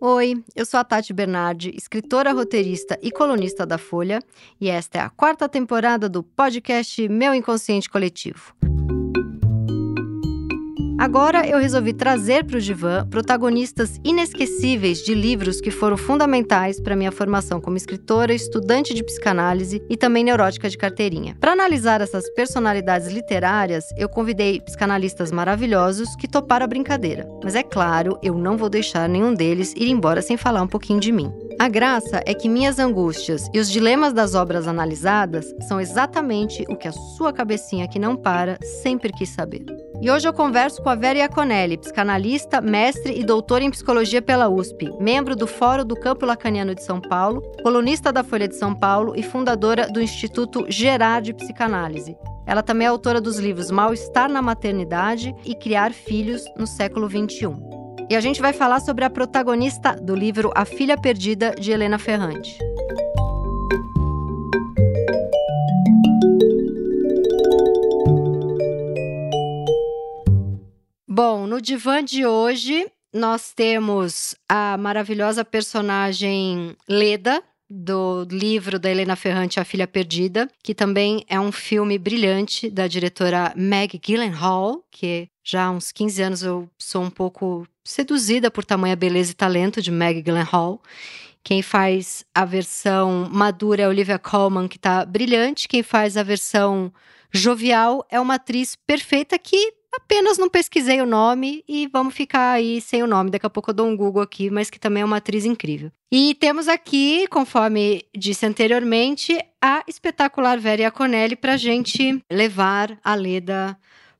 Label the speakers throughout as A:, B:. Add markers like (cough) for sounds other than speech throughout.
A: Oi, eu sou a Tati Bernardi, escritora, roteirista e colunista da Folha, e esta é a quarta temporada do podcast Meu Inconsciente Coletivo. Agora eu resolvi trazer para o Divã protagonistas inesquecíveis de livros que foram fundamentais para minha formação como escritora, estudante de psicanálise e também neurótica de carteirinha. Para analisar essas personalidades literárias, eu convidei psicanalistas maravilhosos que toparam a brincadeira. Mas é claro, eu não vou deixar nenhum deles ir embora sem falar um pouquinho de mim. A graça é que minhas angústias e os dilemas das obras analisadas são exatamente o que a sua cabecinha que não para sempre quis saber. E hoje eu converso com a Vera Iaconelli, psicanalista, mestre e doutora em psicologia pela USP, membro do Fórum do Campo Lacaniano de São Paulo, colunista da Folha de São Paulo e fundadora do Instituto Gerard de Psicanálise. Ela também é autora dos livros Mal-Estar na Maternidade e Criar Filhos no Século XXI. E a gente vai falar sobre a protagonista do livro A Filha Perdida, de Helena Ferrante. Bom, no divã de hoje nós temos a maravilhosa personagem Leda, do livro da Helena Ferrante, A Filha Perdida, que também é um filme brilhante da diretora Meg Gyllenhaal, que já há uns 15 anos eu sou um pouco seduzida por tamanha beleza e talento de Meg Gyllenhaal. Quem faz a versão madura é Olivia Colman, que está brilhante. Quem faz a versão jovial é uma atriz perfeita que apenas não pesquisei o nome e vamos ficar aí sem o nome. Daqui a pouco eu dou um Google aqui, mas que também é uma atriz incrível. E temos aqui, conforme disse anteriormente, a espetacular Vera Iaconelli para gente levar a Leda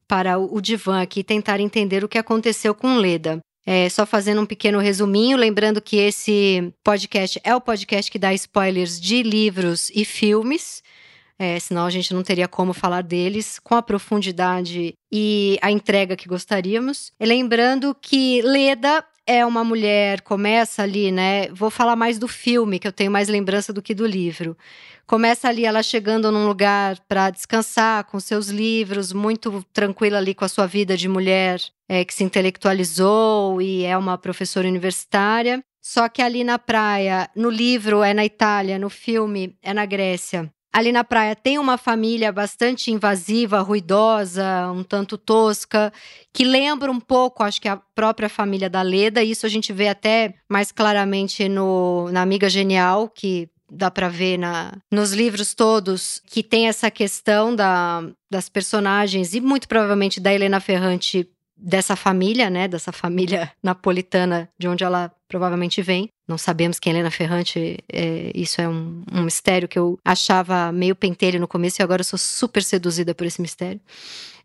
A: para o divã aqui tentar entender o que aconteceu com Leda. É, só fazendo um pequeno resuminho, lembrando que esse podcast é o podcast que dá spoilers de livros e filmes é, senão a gente não teria como falar deles com a profundidade e a entrega que gostaríamos. E lembrando que Leda é uma mulher, começa ali, né? Vou falar mais do filme, que eu tenho mais lembrança do que do livro. Começa ali ela chegando num lugar para descansar com seus livros, muito tranquila ali com a sua vida de mulher é, que se intelectualizou e é uma professora universitária. Só que ali na praia, no livro é na Itália, no filme é na Grécia. Ali na praia tem uma família bastante invasiva, ruidosa, um tanto tosca, que lembra um pouco, acho que a própria família da Leda. Isso a gente vê até mais claramente no, na Amiga Genial, que dá para ver na, nos livros todos, que tem essa questão da, das personagens e muito provavelmente da Helena Ferrante dessa família, né, dessa família (laughs) napolitana de onde ela provavelmente vem. Não sabemos quem é Helena Ferrante, é, isso é um, um, mistério que eu achava meio pentelho no começo e agora sou super seduzida por esse mistério.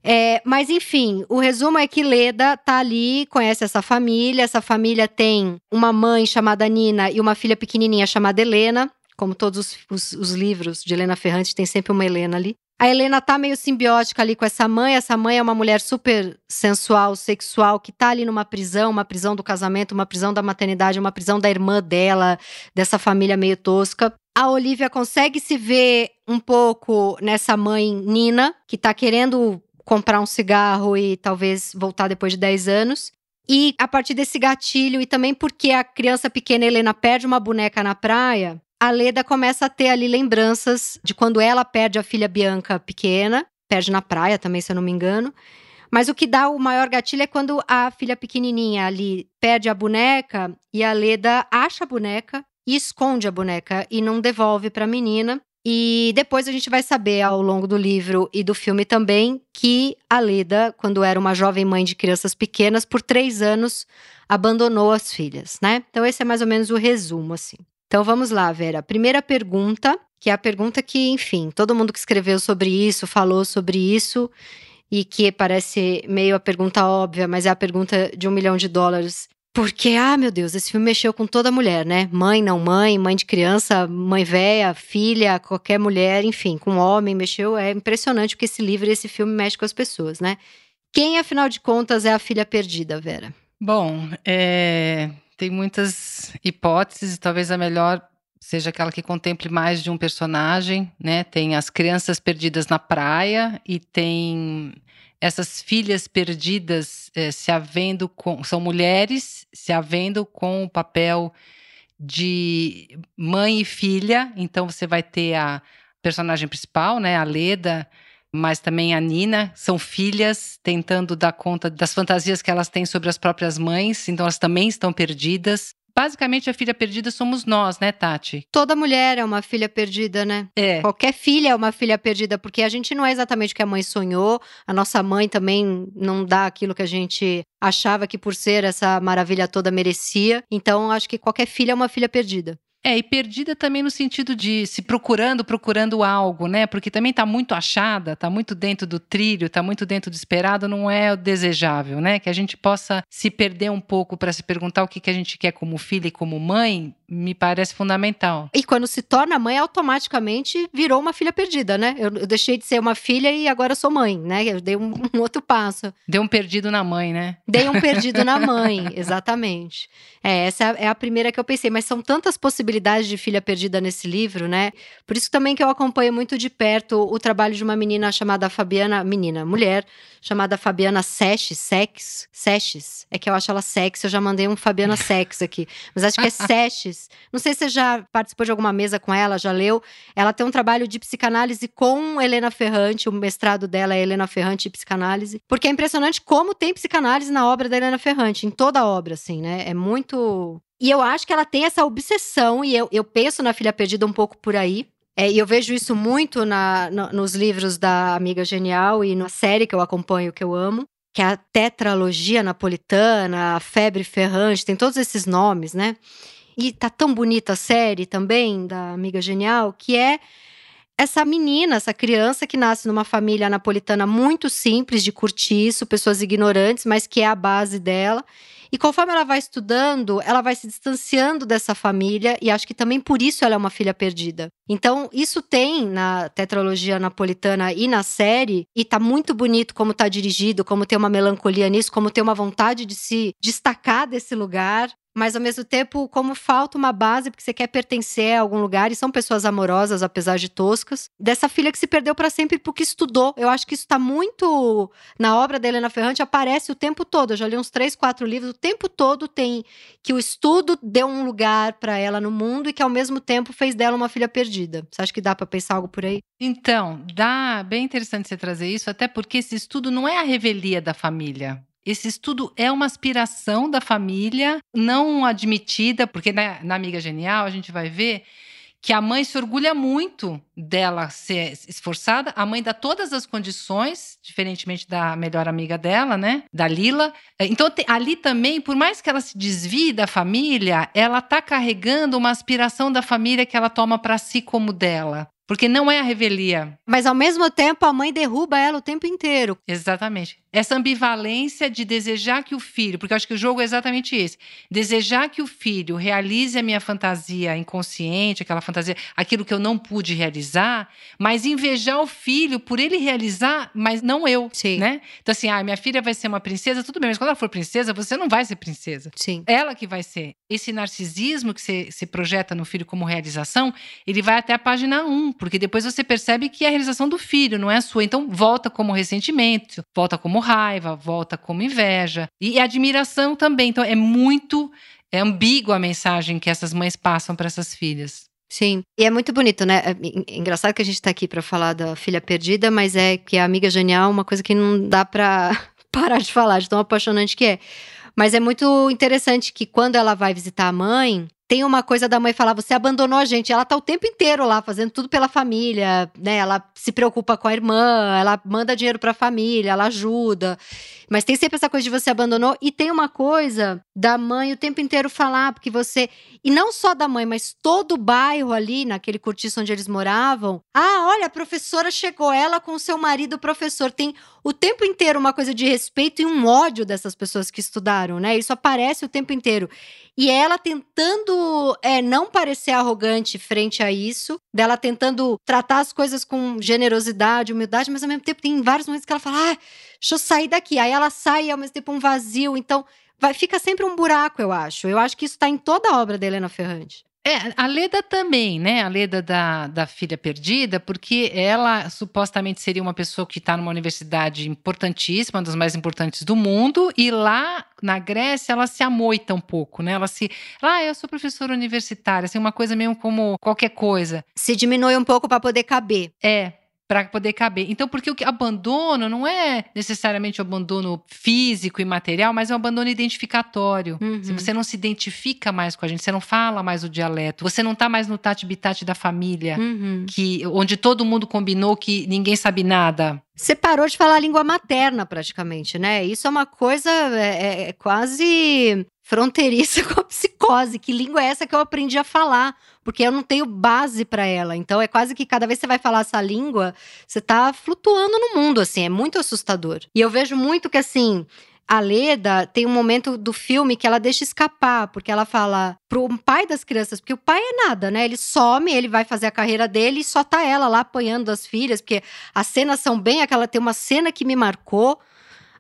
A: É, mas enfim, o resumo é que Leda tá ali, conhece essa família. Essa família tem uma mãe chamada Nina e uma filha pequenininha chamada Helena. Como todos os, os, os livros de Helena Ferrante, tem sempre uma Helena ali. A Helena tá meio simbiótica ali com essa mãe. Essa mãe é uma mulher super sensual, sexual, que tá ali numa prisão, uma prisão do casamento, uma prisão da maternidade, uma prisão da irmã dela, dessa família meio tosca. A Olivia consegue se ver um pouco nessa mãe Nina, que tá querendo comprar um cigarro e talvez voltar depois de 10 anos. E a partir desse gatilho, e também porque a criança pequena Helena perde uma boneca na praia, a Leda começa a ter ali lembranças de quando ela perde a filha Bianca pequena, perde na praia também, se eu não me engano. Mas o que dá o maior gatilho é quando a filha pequenininha ali perde a boneca e a Leda acha a boneca e esconde a boneca e não devolve para a menina. E depois a gente vai saber ao longo do livro e do filme também que a Leda, quando era uma jovem mãe de crianças pequenas, por três anos abandonou as filhas, né? Então esse é mais ou menos o resumo, assim. Então vamos lá, Vera. Primeira pergunta, que é a pergunta que, enfim, todo mundo que escreveu sobre isso, falou sobre isso, e que parece meio a pergunta óbvia, mas é a pergunta de um milhão de dólares. Porque, ah, meu Deus, esse filme mexeu com toda mulher, né? Mãe, não mãe, mãe de criança, mãe velha, filha, qualquer mulher, enfim, com homem, mexeu. É impressionante porque esse livro e esse filme mexe com as pessoas, né? Quem, afinal de contas, é a filha perdida, Vera?
B: Bom, é, tem muitas hipóteses, talvez a melhor seja aquela que contemple mais de um personagem, né? Tem as crianças perdidas na praia e tem essas filhas perdidas é, se havendo com. São mulheres se havendo com o papel de mãe e filha. Então você vai ter a personagem principal, né, a Leda, mas também a Nina, são filhas tentando dar conta das fantasias que elas têm sobre as próprias mães, então elas também estão perdidas. Basicamente, a filha perdida somos nós, né, Tati?
A: Toda mulher é uma filha perdida, né?
B: É.
A: Qualquer filha é uma filha perdida, porque a gente não é exatamente o que a mãe sonhou, a nossa mãe também não dá aquilo que a gente achava que por ser essa maravilha toda merecia. Então, acho que qualquer filha é uma filha perdida.
B: É, e perdida também no sentido de se procurando, procurando algo, né? Porque também está muito achada, está muito dentro do trilho, está muito dentro do esperado, não é o desejável, né? Que a gente possa se perder um pouco para se perguntar o que, que a gente quer como filha e como mãe, me parece fundamental.
A: E quando se torna mãe, automaticamente virou uma filha perdida, né? Eu, eu deixei de ser uma filha e agora sou mãe, né? Eu dei um, um outro passo.
B: Deu um perdido na mãe, né?
A: Dei um perdido na (laughs) mãe, exatamente. É, essa é a primeira que eu pensei, mas são tantas possibilidades de filha perdida nesse livro, né? Por isso também que eu acompanho muito de perto o trabalho de uma menina chamada Fabiana, menina, mulher, chamada Fabiana Sesches, Sex, Sesches. É que eu acho ela sexy, eu já mandei um Fabiana Sex aqui, mas acho que é (laughs) Não sei se você já participou de alguma mesa com ela, já leu. Ela tem um trabalho de psicanálise com Helena Ferrante, o mestrado dela é Helena Ferrante e psicanálise, porque é impressionante como tem psicanálise na obra da Helena Ferrante, em toda a obra, assim, né? É muito e eu acho que ela tem essa obsessão, e eu, eu penso na Filha Perdida um pouco por aí. É, e eu vejo isso muito na, no, nos livros da Amiga Genial e na série que eu acompanho, que eu amo, que é a tetralogia napolitana, a febre ferrante, tem todos esses nomes, né? E tá tão bonita a série também da Amiga Genial, que é essa menina, essa criança que nasce numa família napolitana muito simples de curtiço, pessoas ignorantes, mas que é a base dela. E conforme ela vai estudando, ela vai se distanciando dessa família e acho que também por isso ela é uma filha perdida. Então, isso tem na tetralogia napolitana e na série, e tá muito bonito como tá dirigido, como tem uma melancolia nisso, como tem uma vontade de se destacar desse lugar mas ao mesmo tempo, como falta uma base, porque você quer pertencer a algum lugar, e são pessoas amorosas, apesar de toscas, dessa filha que se perdeu para sempre porque estudou. Eu acho que isso está muito. Na obra da Helena Ferrante, aparece o tempo todo. Eu já li uns três, quatro livros, o tempo todo tem que o estudo deu um lugar para ela no mundo e que ao mesmo tempo fez dela uma filha perdida. Você acha que dá para pensar algo por aí?
B: Então, dá bem interessante você trazer isso, até porque esse estudo não é a revelia da família. Esse estudo é uma aspiração da família, não admitida, porque na, na Amiga Genial a gente vai ver que a mãe se orgulha muito dela ser esforçada, a mãe dá todas as condições, diferentemente da melhor amiga dela, né, da Lila. É, então ali também, por mais que ela se desvie da família, ela tá carregando uma aspiração da família que ela toma para si como dela. Porque não é a revelia.
A: Mas ao mesmo tempo a mãe derruba ela o tempo inteiro.
B: Exatamente. Essa ambivalência de desejar que o filho, porque eu acho que o jogo é exatamente esse: desejar que o filho realize a minha fantasia inconsciente, aquela fantasia, aquilo que eu não pude realizar, mas invejar o filho por ele realizar, mas não eu.
A: Sim.
B: Né? Então, assim, ah, minha filha vai ser uma princesa, tudo bem, mas quando ela for princesa, você não vai ser princesa.
A: Sim.
B: Ela que vai ser. Esse narcisismo que você, se projeta no filho como realização, ele vai até a página 1 porque depois você percebe que é a realização do filho, não é a sua. Então volta como ressentimento, volta como raiva, volta como inveja e admiração também. Então é muito é ambígua a mensagem que essas mães passam para essas filhas.
A: Sim, e é muito bonito, né? É engraçado que a gente está aqui para falar da filha perdida, mas é que a amiga genial é uma coisa que não dá para (laughs) parar de falar, de tão apaixonante que é. Mas é muito interessante que quando ela vai visitar a mãe, tem uma coisa da mãe falar: você abandonou a gente. Ela tá o tempo inteiro lá fazendo tudo pela família, né? Ela se preocupa com a irmã, ela manda dinheiro pra família, ela ajuda. Mas tem sempre essa coisa de você abandonou. E tem uma coisa da mãe o tempo inteiro falar, porque você. E não só da mãe, mas todo o bairro ali, naquele cortiço onde eles moravam. Ah, olha, a professora chegou, ela com o seu marido professor. Tem o tempo inteiro uma coisa de respeito e um ódio dessas pessoas que estudaram, né? Isso aparece o tempo inteiro. E ela tentando é, não parecer arrogante frente a isso, dela tentando tratar as coisas com generosidade, humildade, mas ao mesmo tempo tem vários momentos que ela fala: ah, deixa eu sair daqui. Aí ela sai ao mesmo tempo um vazio. Então, vai, fica sempre um buraco, eu acho. Eu acho que isso está em toda a obra da Helena Ferrante.
B: É, a Leda também, né? A Leda da, da filha perdida, porque ela supostamente seria uma pessoa que está numa universidade importantíssima, uma das mais importantes do mundo, e lá na Grécia ela se amoita um pouco, né? Ela se. Ah, eu sou professora universitária, assim, uma coisa mesmo como qualquer coisa.
A: Se diminui um pouco para poder caber.
B: É, para poder caber. Então, porque o abandono não é necessariamente o abandono físico e material, mas é um abandono identificatório. Uhum. Se você não se identifica mais com a gente, você não fala mais o dialeto, você não tá mais no tati-bitate da família, uhum. que onde todo mundo combinou que ninguém sabe nada.
A: Você parou de falar a língua materna, praticamente, né? Isso é uma coisa é, é quase fronteiriça (laughs) com a psicose. Que língua é essa que eu aprendi a falar? Porque eu não tenho base para ela. Então é quase que cada vez que você vai falar essa língua, você tá flutuando no mundo, assim, é muito assustador. E eu vejo muito que assim, a Leda tem um momento do filme que ela deixa escapar, porque ela fala pro pai das crianças, porque o pai é nada, né? Ele some, ele vai fazer a carreira dele e só tá ela lá apanhando as filhas, porque as cenas são bem aquela. Tem uma cena que me marcou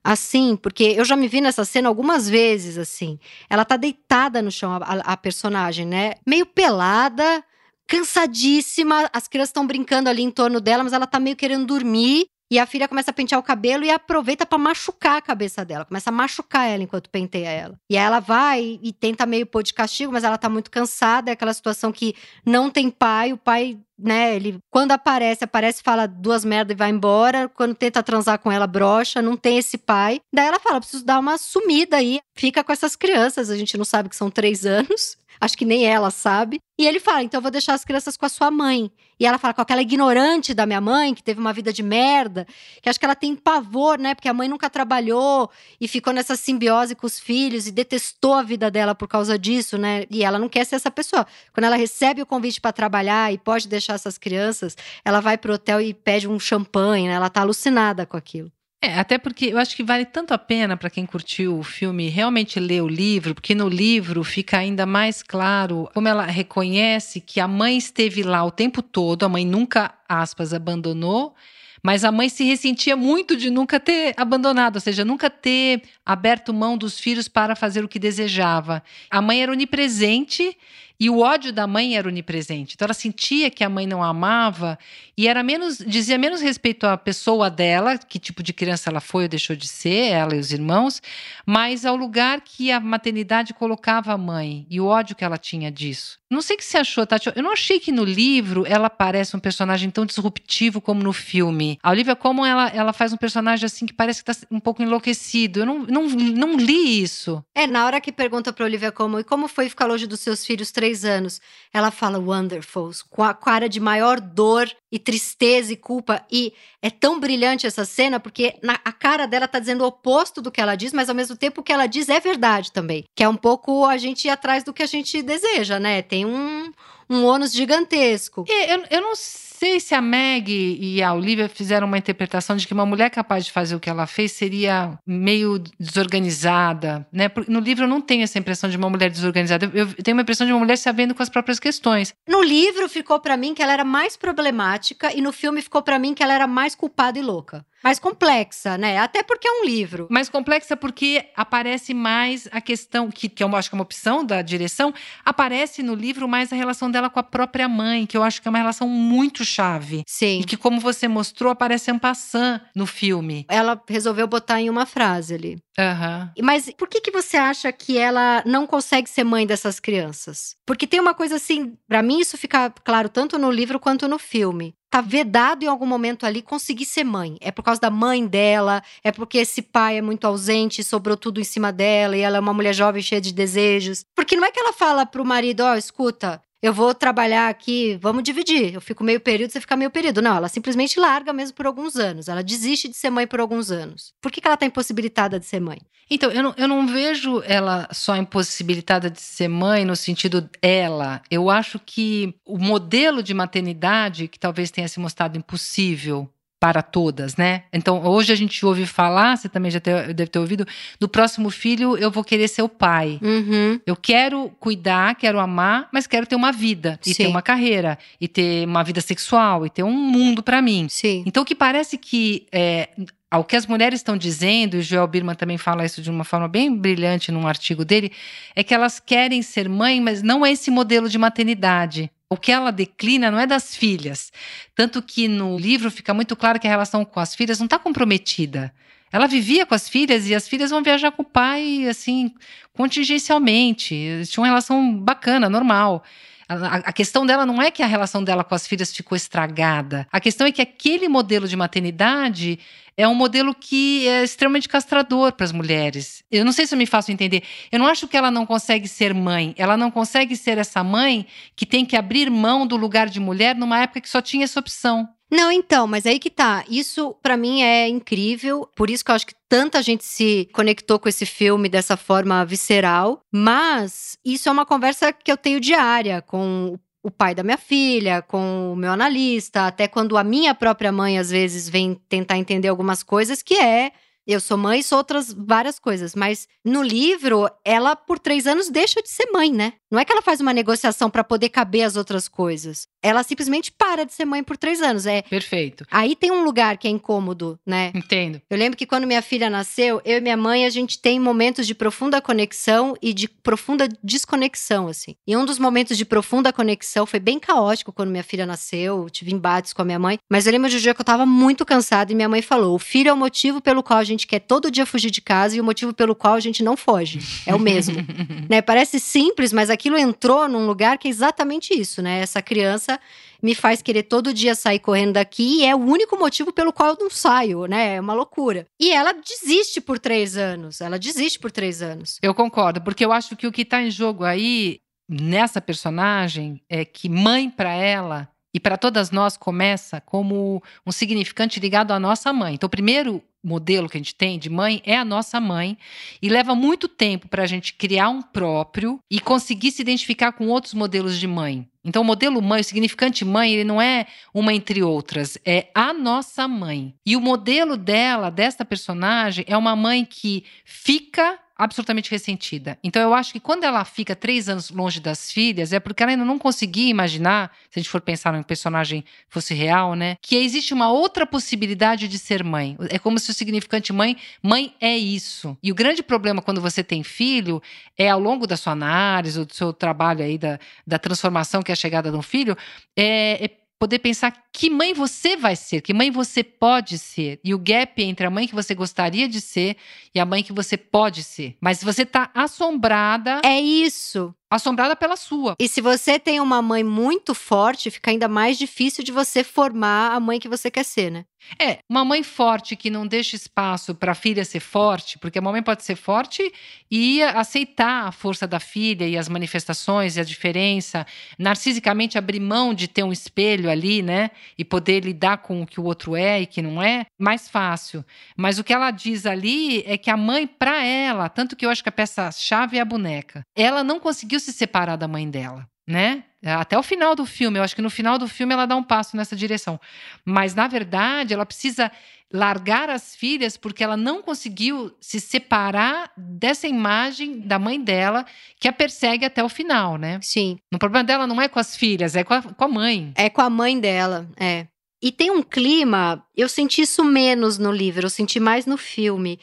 A: assim, porque eu já me vi nessa cena algumas vezes, assim. Ela tá deitada no chão, a, a personagem, né? Meio pelada, cansadíssima, as crianças estão brincando ali em torno dela, mas ela tá meio querendo dormir. E a filha começa a pentear o cabelo e aproveita para machucar a cabeça dela. Começa a machucar ela enquanto penteia ela. E aí ela vai e tenta meio pôr de castigo, mas ela tá muito cansada. É aquela situação que não tem pai, o pai né, ele quando aparece, aparece, fala duas merdas e vai embora. Quando tenta transar com ela, brocha, não tem esse pai. Daí ela fala: preciso dar uma sumida aí. Fica com essas crianças, a gente não sabe que são três anos. Acho que nem ela sabe. E ele fala: então eu vou deixar as crianças com a sua mãe. E ela fala com aquela ignorante da minha mãe, que teve uma vida de merda, que acho que ela tem pavor, né? Porque a mãe nunca trabalhou e ficou nessa simbiose com os filhos e detestou a vida dela por causa disso, né? E ela não quer ser essa pessoa. Quando ela recebe o convite para trabalhar e pode deixar essas crianças, ela vai pro hotel e pede um champanhe, né? Ela tá alucinada com aquilo.
B: É, até porque eu acho que vale tanto a pena para quem curtiu o filme realmente ler o livro, porque no livro fica ainda mais claro como ela reconhece que a mãe esteve lá o tempo todo, a mãe nunca, aspas, abandonou, mas a mãe se ressentia muito de nunca ter abandonado, ou seja, nunca ter aberto mão dos filhos para fazer o que desejava. A mãe era onipresente e o ódio da mãe era onipresente. Então ela sentia que a mãe não a amava e era menos dizia menos respeito à pessoa dela, que tipo de criança ela foi ou deixou de ser, ela e os irmãos, mas ao lugar que a maternidade colocava a mãe e o ódio que ela tinha disso. Não sei o que você achou, Tati. Eu não achei que no livro ela parece um personagem tão disruptivo como no filme. A Olivia como ela, ela faz um personagem assim que parece que está um pouco enlouquecido. Eu não, não, não li isso.
A: É, na hora que pergunta para Olivia como e como foi ficar longe dos seus filhos três anos, ela fala wonderful, com a cara de maior dor e tristeza e culpa. E é tão brilhante essa cena porque na, a cara dela tá dizendo o oposto do que ela diz, mas ao mesmo tempo o que ela diz é verdade também. Que é um pouco a gente ir atrás do que a gente deseja, né? Tem um, um ônus gigantesco.
B: Eu, eu não sei se a Meg e a Olivia fizeram uma interpretação de que uma mulher capaz de fazer o que ela fez seria meio desorganizada, né? No livro eu não tenho essa impressão de uma mulher desorganizada. Eu tenho uma impressão de uma mulher se havendo com as próprias questões.
A: No livro ficou para mim que ela era mais problemática e no filme ficou para mim que ela era mais culpada e louca mais complexa, né? Até porque é um livro.
B: Mais complexa porque aparece mais a questão, que, que eu acho que é uma opção da direção, aparece no livro mais a relação dela com a própria mãe, que eu acho que é uma relação muito chave.
A: Sim.
B: E que, como você mostrou, aparece en passant no filme.
A: Ela resolveu botar em uma frase ali.
B: Uhum.
A: Mas por que, que você acha que ela não consegue ser mãe dessas crianças? Porque tem uma coisa assim, para mim isso fica claro tanto no livro quanto no filme tá vedado em algum momento ali conseguir ser mãe. É por causa da mãe dela, é porque esse pai é muito ausente, sobrou tudo em cima dela e ela é uma mulher jovem cheia de desejos. Porque não é que ela fala pro marido, ó, oh, escuta, eu vou trabalhar aqui, vamos dividir. Eu fico meio período, você fica meio período. Não, ela simplesmente larga mesmo por alguns anos. Ela desiste de ser mãe por alguns anos. Por que, que ela está impossibilitada de ser mãe?
B: Então, eu não, eu não vejo ela só impossibilitada de ser mãe no sentido ela. Eu acho que o modelo de maternidade, que talvez tenha se mostrado impossível para todas, né? Então, hoje a gente ouve falar, você também já deve ter ouvido, do próximo filho eu vou querer ser o pai.
A: Uhum.
B: Eu quero cuidar, quero amar, mas quero ter uma vida e
A: Sim.
B: ter uma carreira e ter uma vida sexual e ter um mundo para mim.
A: Sim.
B: Então, o que parece que é, ao que as mulheres estão dizendo, e o Joel Birman também fala isso de uma forma bem brilhante num artigo dele, é que elas querem ser mãe, mas não é esse modelo de maternidade. O que ela declina não é das filhas. Tanto que no livro fica muito claro que a relação com as filhas não está comprometida. Ela vivia com as filhas e as filhas vão viajar com o pai, assim, contingencialmente. Eles tinham uma relação bacana, normal. A, questão dela não é que a relação dela com as filhas ficou estragada. A questão é que aquele modelo de maternidade é um modelo que é extremamente castrador para as mulheres. Eu não sei se eu me faço entender. Eu não acho que ela não consegue ser mãe. Ela não consegue ser essa mãe que tem que abrir mão do lugar de mulher numa época que só tinha essa opção.
A: Não, então, mas aí que tá. Isso para mim é incrível. Por isso que eu acho que tanta gente se conectou com esse filme dessa forma visceral. Mas isso é uma conversa que eu tenho diária com o pai da minha filha, com o meu analista, até quando a minha própria mãe às vezes vem tentar entender algumas coisas, que é eu sou mãe e sou outras várias coisas. Mas no livro, ela, por três anos, deixa de ser mãe, né? Não é que ela faz uma negociação para poder caber as outras coisas. Ela simplesmente para de ser mãe por três anos. É.
B: Perfeito.
A: Aí tem um lugar que é incômodo, né?
B: Entendo.
A: Eu lembro que quando minha filha nasceu, eu e minha mãe, a gente tem momentos de profunda conexão e de profunda desconexão, assim. E um dos momentos de profunda conexão foi bem caótico quando minha filha nasceu, tive embates com a minha mãe. Mas eu lembro de um dia que eu tava muito cansada e minha mãe falou: o filho é o motivo pelo qual a gente quer todo dia fugir de casa e o motivo pelo qual a gente não foge. É o mesmo. (laughs) né? Parece simples, mas aquilo entrou num lugar que é exatamente isso, né? Essa criança me faz querer todo dia sair correndo daqui e é o único motivo pelo qual eu não saio, né? É uma loucura. E ela desiste por três anos. Ela desiste por três anos.
B: Eu concordo, porque eu acho que o que está em jogo aí, nessa personagem, é que mãe para ela e para todas nós começa como um significante ligado à nossa mãe. Então, o primeiro modelo que a gente tem de mãe é a nossa mãe e leva muito tempo para a gente criar um próprio e conseguir se identificar com outros modelos de mãe. Então, o modelo mãe, o significante mãe, ele não é uma entre outras, é a nossa mãe. E o modelo dela, desta personagem, é uma mãe que fica absolutamente ressentida. Então eu acho que quando ela fica três anos longe das filhas, é porque ela ainda não conseguia imaginar, se a gente for pensar num personagem fosse real, né? Que existe uma outra possibilidade de ser mãe. É como se o significante mãe, mãe é isso. E o grande problema quando você tem filho é ao longo da sua análise, do seu trabalho aí, da, da transformação que é a chegada de um filho, é, é poder pensar que mãe você vai ser, que mãe você pode ser. E o gap entre a mãe que você gostaria de ser e a mãe que você pode ser. Mas você tá assombrada.
A: É isso.
B: Assombrada pela sua.
A: E se você tem uma mãe muito forte, fica ainda mais difícil de você formar a mãe que você quer ser, né?
B: É, uma mãe forte que não deixa espaço para a filha ser forte, porque a mãe pode ser forte e aceitar a força da filha e as manifestações e a diferença, narcisicamente abrir mão de ter um espelho ali, né? E poder lidar com o que o outro é e que não é, mais fácil. Mas o que ela diz ali é que a mãe, para ela, tanto que eu acho que a peça-chave é a boneca, ela não conseguiu se separar da mãe dela né? Até o final do filme, eu acho que no final do filme ela dá um passo nessa direção. Mas na verdade, ela precisa largar as filhas porque ela não conseguiu se separar dessa imagem da mãe dela que a persegue até o final, né?
A: Sim.
B: O problema dela não é com as filhas, é com a, com a mãe.
A: É com a mãe dela, é. E tem um clima, eu senti isso menos no livro, eu senti mais no filme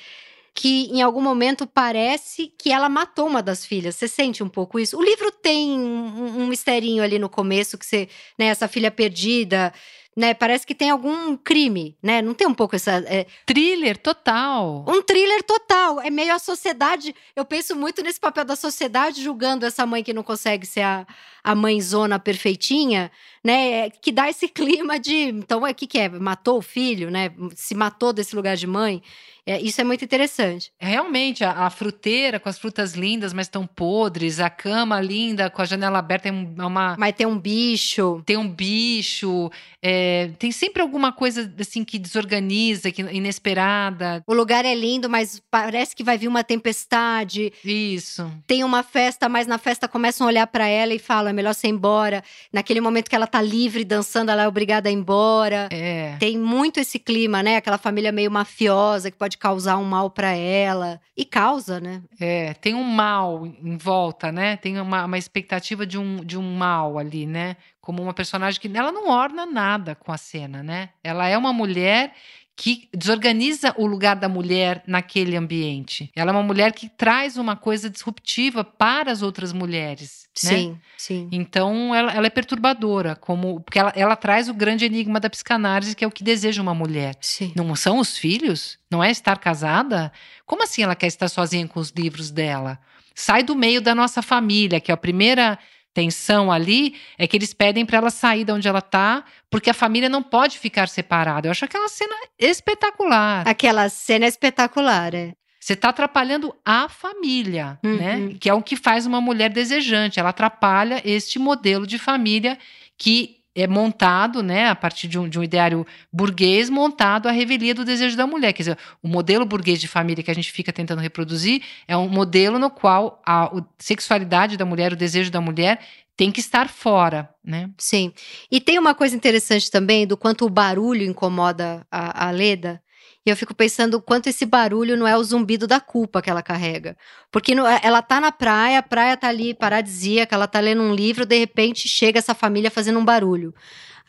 A: que em algum momento parece que ela matou uma das filhas. Você sente um pouco isso? O livro tem um, um misterinho ali no começo que você, né, essa filha perdida, né, parece que tem algum crime, né? Não tem um pouco essa é...
B: thriller total.
A: Um thriller total. É meio a sociedade. Eu penso muito nesse papel da sociedade julgando essa mãe que não consegue ser a, a mãezona perfeitinha, né? Que dá esse (laughs) clima de, então, é, que que é? Matou o filho, né? Se matou desse lugar de mãe. É, isso é muito interessante.
B: Realmente, a, a, fruteira com as frutas lindas, mas tão podres, a cama linda com a janela aberta, é uma.
A: Mas tem um bicho.
B: Tem um bicho. É, tem sempre alguma coisa assim que desorganiza, que inesperada.
A: O lugar é lindo, mas parece que vai vir uma tempestade.
B: Isso.
A: Tem uma festa, mas na festa começam a olhar para ela e falam: é melhor você ir embora. Naquele momento que ela tá livre dançando, ela é obrigada a ir embora.
B: É.
A: Tem muito esse clima, né? Aquela família meio mafiosa que pode causar um mal para ela. E causa, né?
B: É, tem um mal em volta, né? Tem uma, uma expectativa de um, de um mal ali, né? Como uma personagem que ela não orna nada com a cena, né? Ela é uma mulher que desorganiza o lugar da mulher naquele ambiente. Ela é uma mulher que traz uma coisa disruptiva para as outras mulheres.
A: Sim,
B: né?
A: sim.
B: Então ela, ela, é perturbadora, como porque ela, ela, traz o grande enigma da psicanálise, que é o que deseja uma mulher.
A: Sim.
B: Não são os filhos? Não é estar casada? Como assim ela quer estar sozinha com os livros dela? Sai do meio da nossa família, que é a primeira tensão ali é que eles pedem para ela sair de onde ela tá, porque a família não pode ficar separada. Eu acho aquela cena espetacular.
A: Aquela cena espetacular, é.
B: Você está atrapalhando a família,
A: Uhum.
B: né? Que é o que faz uma mulher desejante. Ela atrapalha este modelo de família que é montado, né, a partir de um, de um ideário burguês, montado à revelia do desejo da mulher. Quer dizer, o modelo burguês de família que a gente fica tentando reproduzir é um modelo no qual a, a sexualidade da mulher, o desejo da mulher, tem que estar fora, né?
A: Sim. E tem uma coisa interessante também do quanto o barulho incomoda a, a Leda. E eu fico pensando o quanto esse barulho não é o zumbido da culpa que ela carrega. Porque no, ela tá na praia, a praia tá ali paradisíaca, ela tá lendo um livro, de repente chega essa família fazendo um barulho.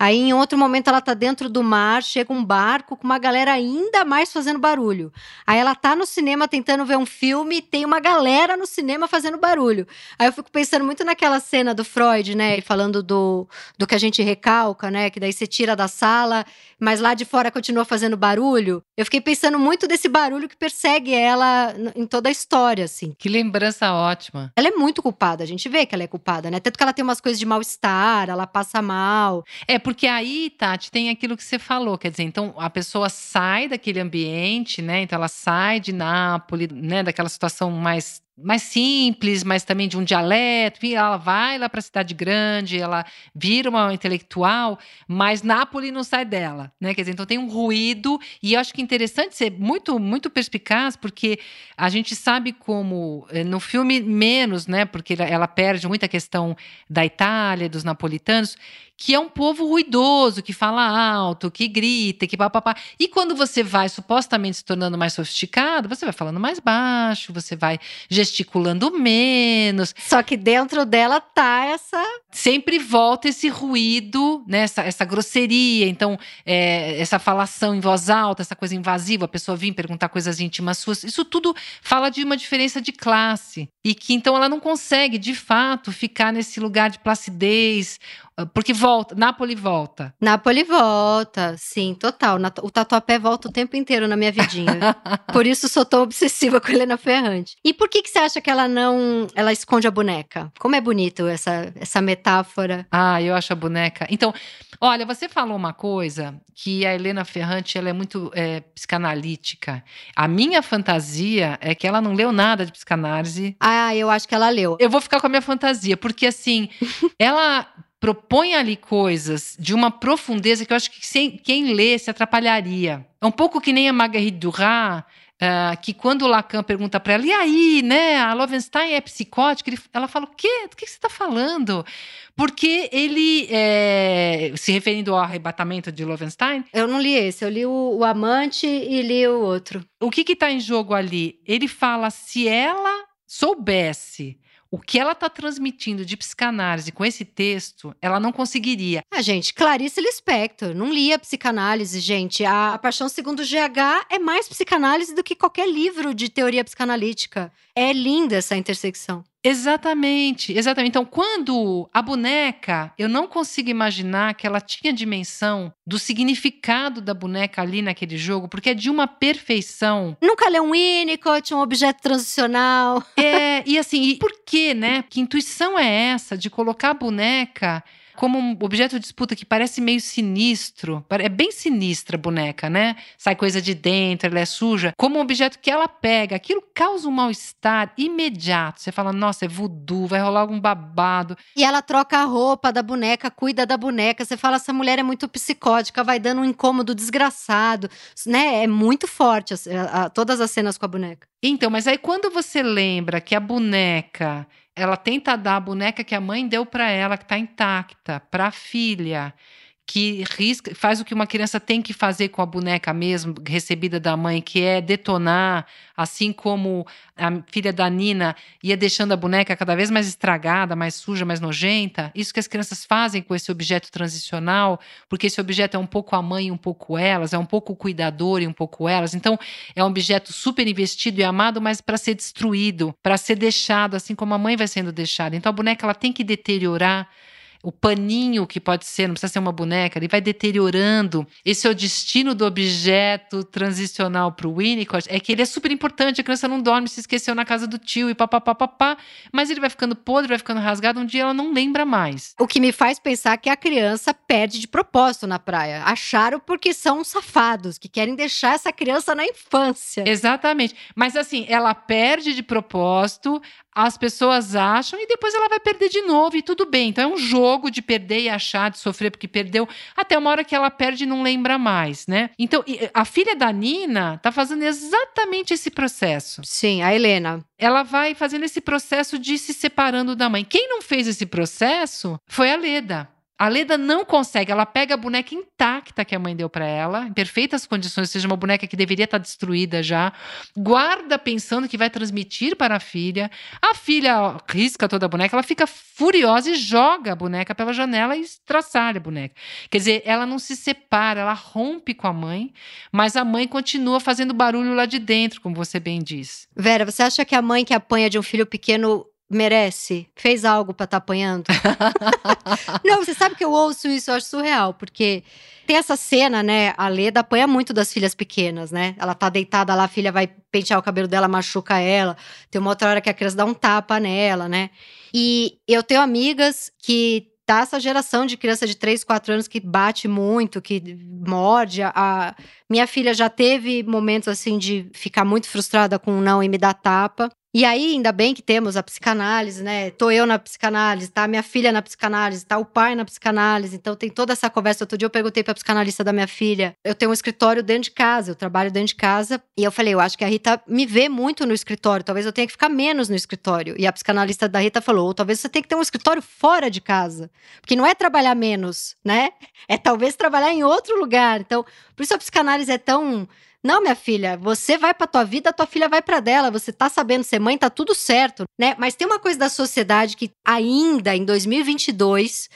A: Aí, em outro momento, ela tá dentro do mar, chega um barco com uma galera ainda mais fazendo barulho. Aí ela tá no cinema tentando ver um filme e tem uma galera no cinema fazendo barulho. Aí eu fico pensando muito naquela cena do Freud, né? Falando do, do que a gente recalca, né? Que daí você tira da sala, mas lá de fora continua fazendo barulho. Eu fiquei pensando muito desse barulho que persegue ela em toda a história, assim.
B: Que lembrança ótima.
A: Ela é muito culpada, a gente vê que ela é culpada, né? Tanto que ela tem umas coisas de mal-estar, ela passa mal.
B: É, porque aí, Tati, tem aquilo que você falou, quer dizer, então a pessoa sai daquele ambiente, né? Então ela sai de Nápoles, né? Daquela situação mais mais simples, mas também de um dialeto. Ela vai lá para a cidade grande, ela vira uma intelectual, mas Nápoles não sai dela, né? Quer dizer, então tem um ruído e eu acho que é interessante ser muito muito perspicaz, porque a gente sabe como no filme menos, né? Porque ela perde muita questão da Itália, dos napolitanos, que é um povo ruidoso, que fala alto, que grita, que papapá. E quando você vai supostamente se tornando mais sofisticado, você vai falando mais baixo, você vai gesticulando menos.
A: Só que dentro dela tá essa.
B: Sempre volta esse ruído, né? essa, essa grosseria. Então, é, essa falação em voz alta, essa coisa invasiva, a pessoa vir perguntar coisas íntimas suas. Isso tudo fala de uma diferença de classe. E que então ela não consegue, de fato, ficar nesse lugar de placidez. Porque volta, Nápoles volta.
A: Nápoles volta, sim, total. O tatuapé volta o tempo inteiro na minha vidinha. (laughs) por isso sou tão obsessiva com Helena Ferrante. E por que que você acha que ela não, ela esconde a boneca? Como é bonito essa essa metáfora.
B: Ah, eu acho a boneca. Então, olha, você falou uma coisa que a Helena Ferrante ela é muito é, psicanalítica. A minha fantasia é que ela não leu nada de psicanálise.
A: Ah, eu acho que ela leu.
B: Eu vou ficar com a minha fantasia, porque assim, (laughs) ela propõe ali coisas de uma profundeza que eu acho que sem, quem lê se atrapalharia. É um pouco que nem a Marguerite Duras, uh, que quando o Lacan pergunta para ela, e aí, né, a Lovenstein é psicótica? Ele, ela fala, o quê? Do que você está falando? Porque ele, é, se referindo ao arrebatamento de Lovenstein...
A: Eu não li esse, eu li o, o Amante e li o outro.
B: O que está em jogo ali? Ele fala, se ela soubesse o que ela está transmitindo de psicanálise com esse texto, ela não conseguiria.
A: Ah, gente, Clarice Lispector, não lia psicanálise, gente. A, a Paixão Segundo GH é mais psicanálise do que qualquer livro de teoria psicanalítica. É linda essa intersecção.
B: Exatamente, exatamente. Então, quando a boneca, eu não consigo imaginar que ela tinha dimensão do significado da boneca ali naquele jogo, porque é de uma perfeição.
A: Nunca leu um Winnicott, um objeto transicional.
B: É, e assim, e por que, né? Que intuição é essa de colocar a boneca como um objeto de disputa que parece meio sinistro. É bem sinistra a boneca, né? Sai coisa de dentro, ela é suja. Como um objeto que ela pega, aquilo causa um mal-estar imediato. Você fala, nossa, é voodoo, vai rolar algum babado.
A: E ela troca a roupa da boneca, cuida da boneca. Você fala, essa mulher é muito psicótica, vai dando um incômodo desgraçado. Né? É muito forte a, a, todas as cenas com a boneca.
B: Então, mas aí quando você lembra que a boneca ela tenta dar a boneca que a mãe deu para ela, que está intacta, para a filha que risca, faz o que uma criança tem que fazer com a boneca mesmo, recebida da mãe, que é detonar, assim como a filha da Nina ia deixando a boneca cada vez mais estragada, mais suja, mais nojenta. Isso que as crianças fazem com esse objeto transicional, porque esse objeto é um pouco a mãe e um pouco elas, é um pouco o cuidador e um pouco elas. Então, é um objeto super investido e amado, mas para ser destruído, para ser deixado, assim como a mãe vai sendo deixada. Então, a boneca ela tem que deteriorar o paninho que pode ser, não precisa ser uma boneca, ele vai deteriorando. Esse é o destino do objeto transicional para o Winnicott, é que ele é super importante, a criança não dorme, se esqueceu na casa do tio e papapá, mas ele vai ficando podre, vai ficando rasgado, um dia ela não lembra mais.
A: O que me faz pensar que a criança perde de propósito na praia. Acharam porque são safados, que querem deixar essa criança na infância.
B: Exatamente. Mas assim, ela perde de propósito, as pessoas acham e depois ela vai perder de novo e tudo bem. Então é um jogo de perder e achar, de sofrer porque perdeu, até uma hora que ela perde e não lembra mais, né? Então a filha da Nina tá fazendo exatamente esse processo.
A: Sim, a Helena.
B: Ela vai fazendo esse processo de se separando da mãe. Quem não fez esse processo foi a Leda. A Leda não consegue, ela pega a boneca intacta que a mãe deu para ela, em perfeitas condições, seja uma boneca que deveria estar tá destruída já, guarda pensando que vai transmitir para a filha. A filha risca toda a boneca, ela fica furiosa e joga a boneca pela janela e estraçalha a boneca. Quer dizer, ela não se separa, ela rompe com a mãe, mas a mãe continua fazendo barulho lá de dentro, como você bem diz.
A: Vera, você acha que a mãe que apanha de um filho pequeno merece, fez algo para estar tá apanhando. (laughs) não, você sabe que eu ouço isso, eu acho surreal, porque tem essa cena, né? A Leda apanha muito das filhas pequenas, né? Ela tá deitada lá, a filha vai pentear o cabelo dela, machuca ela. Tem uma outra hora que a criança dá um tapa nela, né? E eu tenho amigas que tá essa geração de criança de 3, 4 anos que bate muito, que morde. A minha filha já teve momentos assim de ficar muito frustrada com o não e me dar tapa. E aí, ainda bem que temos a psicanálise, né? Tô eu na psicanálise, tá minha filha na psicanálise, tá o pai na psicanálise. Então tem toda essa conversa. Outro dia eu perguntei pra psicanalista da minha filha. Eu tenho um escritório dentro de casa, eu trabalho dentro de casa. E eu falei, eu acho que a Rita me vê muito no escritório. Talvez eu tenha que ficar menos no escritório. E a psicanalista da Rita falou, ou talvez você tenha que ter um escritório fora de casa. Porque não é trabalhar menos, né? É talvez trabalhar em outro lugar. Então, por isso a psicanálise é tão não, minha filha, você vai para tua vida, tua filha vai para dela. Você tá sabendo ser mãe, tá tudo certo, né? Mas tem uma coisa da sociedade que ainda em 2022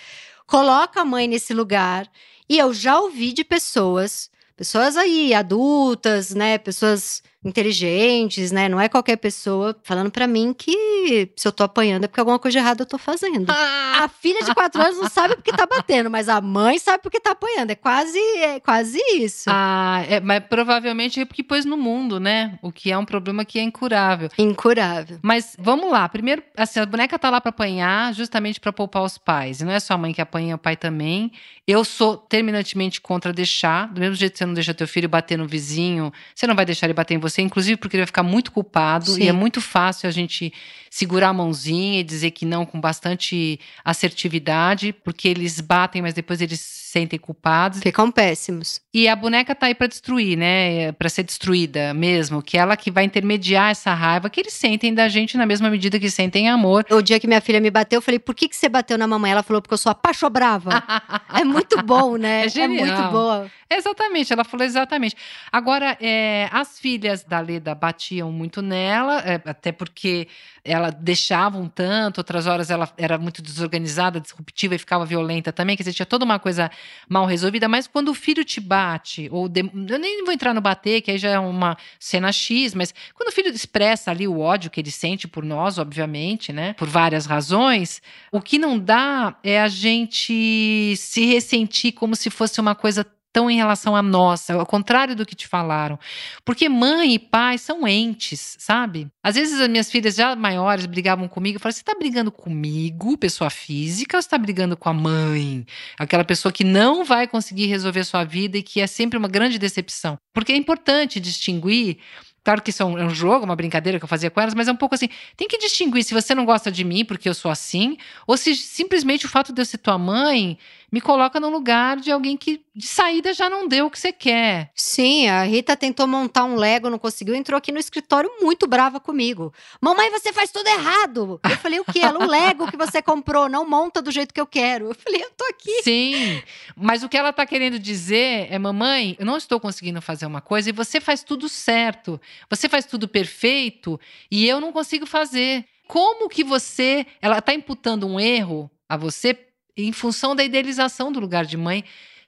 A: coloca a mãe nesse lugar. E eu já ouvi de pessoas, pessoas aí adultas, né, pessoas inteligentes, né? Não é qualquer pessoa falando para mim que se eu tô apanhando é porque alguma coisa errada eu tô fazendo. Ah. A filha de quatro anos não sabe porque tá batendo, mas a mãe sabe porque tá apanhando. É quase, é quase isso.
B: Ah, é, mas provavelmente é porque pôs no mundo, né? O que é um problema que é incurável.
A: Incurável.
B: Mas vamos lá. Primeiro, assim, a boneca tá lá para apanhar justamente para poupar os pais. E não é só a mãe que apanha, é o pai também. Eu sou terminantemente contra deixar. Do mesmo jeito que você não deixa teu filho bater no vizinho, você não vai deixar ele bater em você você, inclusive porque ele vai ficar muito culpado Sim. e é muito fácil a gente segurar a mãozinha e dizer que não com bastante assertividade, porque eles batem, mas depois eles sentem culpados.
A: Ficam péssimos.
B: E a boneca tá aí para destruir, né? Para ser destruída mesmo, que ela que vai intermediar essa raiva que eles sentem da gente na mesma medida que sentem amor.
A: O dia que minha filha me bateu, eu falei: "Por que que você bateu na mamãe?" Ela falou: "Porque eu sou apaixonada." (laughs) é muito bom, né?
B: É, genial.
A: é muito boa.
B: Exatamente, ela falou exatamente. Agora, é, as filhas da Leda batiam muito nela, é, até porque ela deixava um tanto, outras horas ela era muito desorganizada, disruptiva e ficava violenta também, quer dizer, tinha toda uma coisa mal resolvida, mas quando o filho te bate, ou de, eu nem vou entrar no bater, que aí já é uma cena X, mas quando o filho expressa ali o ódio que ele sente por nós, obviamente, né, por várias razões, o que não dá é a gente se ressentir como se fosse uma coisa tão em relação a nossa, ao contrário do que te falaram. Porque mãe e pai são entes, sabe? Às vezes as minhas filhas já maiores brigavam comigo, eu falava: "Você tá brigando comigo, pessoa física, ou você tá brigando com a mãe? Aquela pessoa que não vai conseguir resolver sua vida e que é sempre uma grande decepção". Porque é importante distinguir Claro que isso é um, é jogo, uma brincadeira que eu fazia com elas, mas é um pouco assim: tem que distinguir se você não gosta de mim porque eu sou assim, ou se simplesmente o fato de eu ser tua mãe me coloca no lugar de alguém que de saída já não deu o que você quer.
A: Sim, a Rita tentou montar um Lego, não conseguiu, entrou aqui no escritório muito brava comigo. Mamãe, você faz tudo errado. Eu falei, o quê? Ela, o Lego que você comprou, não monta do jeito que eu quero. Eu falei, eu tô aqui.
B: Sim, mas o que ela tá querendo dizer é, mamãe, eu não estou conseguindo fazer uma coisa e você faz tudo certo. Você faz tudo perfeito e eu não consigo fazer. Como que você, ela tá imputando um erro a você em função da idealização do lugar de mãe,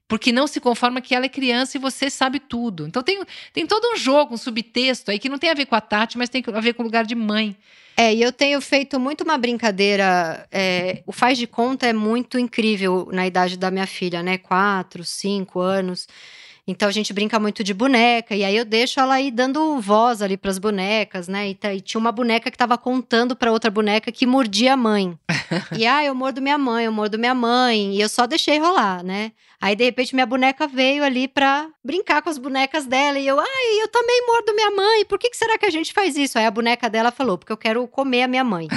B: porque não se conforma que ela é criança e você sabe tudo. Então tem, tem todo um jogo, um subtexto aí que não tem a ver com a Tati, mas tem a ver com o lugar de mãe.
A: É, e eu tenho feito muito uma brincadeira. É, o faz de conta é muito incrível na idade da minha filha, né? Quatro, cinco anos. Então a gente brinca muito de boneca, e aí eu deixo ela ir dando voz ali para as bonecas, né? E, tá, e, tinha uma boneca que estava contando para outra boneca que mordia a mãe. (laughs) e ah, eu mordo minha mãe, eu mordo minha mãe, e eu só deixei rolar, né? Aí, de repente, minha boneca veio ali pra brincar com as bonecas dela. E eu, ai, eu também mordo minha mãe. Por que, que será que a gente faz isso? Aí a boneca dela falou, porque eu quero comer a minha mãe.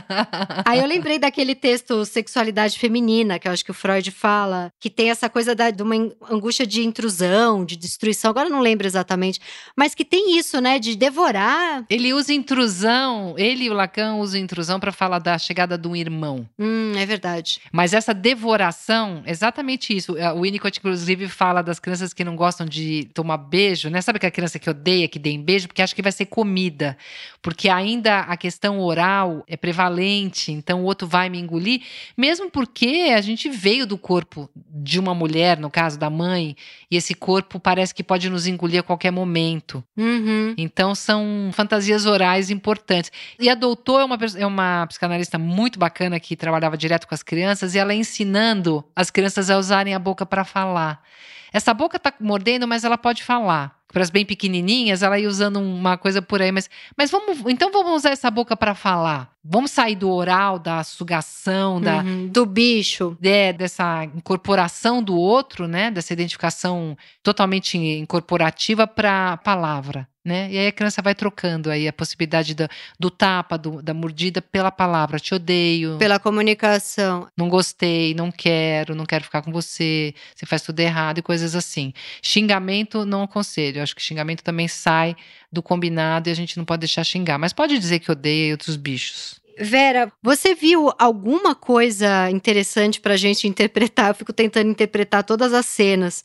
A: (laughs) Aí eu lembrei daquele texto Sexualidade Feminina, que eu acho que o Freud fala, que tem essa coisa da, de uma angústia de intrusão, de destruição. Agora eu não lembro exatamente. Mas que tem isso, né, de devorar.
B: Ele usa intrusão, ele e o Lacan usam intrusão para falar da chegada de um irmão.
A: Hum, é verdade.
B: Mas essa devoração, exatamente isso. O Winnicott, inclusive, fala das crianças que não gostam de tomar beijo, né? Sabe aquela criança que odeia que deem beijo? Porque acha que vai ser comida. Porque ainda a questão oral é prevalente, então o outro vai me engolir. Mesmo porque a gente veio do corpo de uma mulher, no caso da mãe, e esse corpo parece que pode nos engolir a qualquer momento.
A: Uhum.
B: Então são fantasias orais importantes. E a doutora é uma, é uma psicanalista muito bacana que trabalhava direto com as crianças e ela ensinando as crianças a usarem a boca para falar. Essa boca tá mordendo, mas ela pode falar. Para as bem pequenininhas, ela ia usando uma coisa por aí, mas, mas vamos, então vamos usar essa boca para falar. Vamos sair do oral, da sugação, da
A: uhum, do bicho,
B: é, dessa incorporação do outro, né? Dessa identificação totalmente incorporativa para a palavra né? E aí a criança vai trocando aí a possibilidade do, do tapa, do, da mordida pela palavra, te odeio.
A: Pela comunicação.
B: Não gostei, não quero, não quero ficar com você, você faz tudo errado e coisas assim. Xingamento não aconselho, acho que xingamento também sai do combinado e a gente não pode deixar xingar, mas pode dizer que odeia outros bichos.
A: Vera, você viu alguma coisa interessante pra gente interpretar? Eu fico tentando interpretar todas as cenas.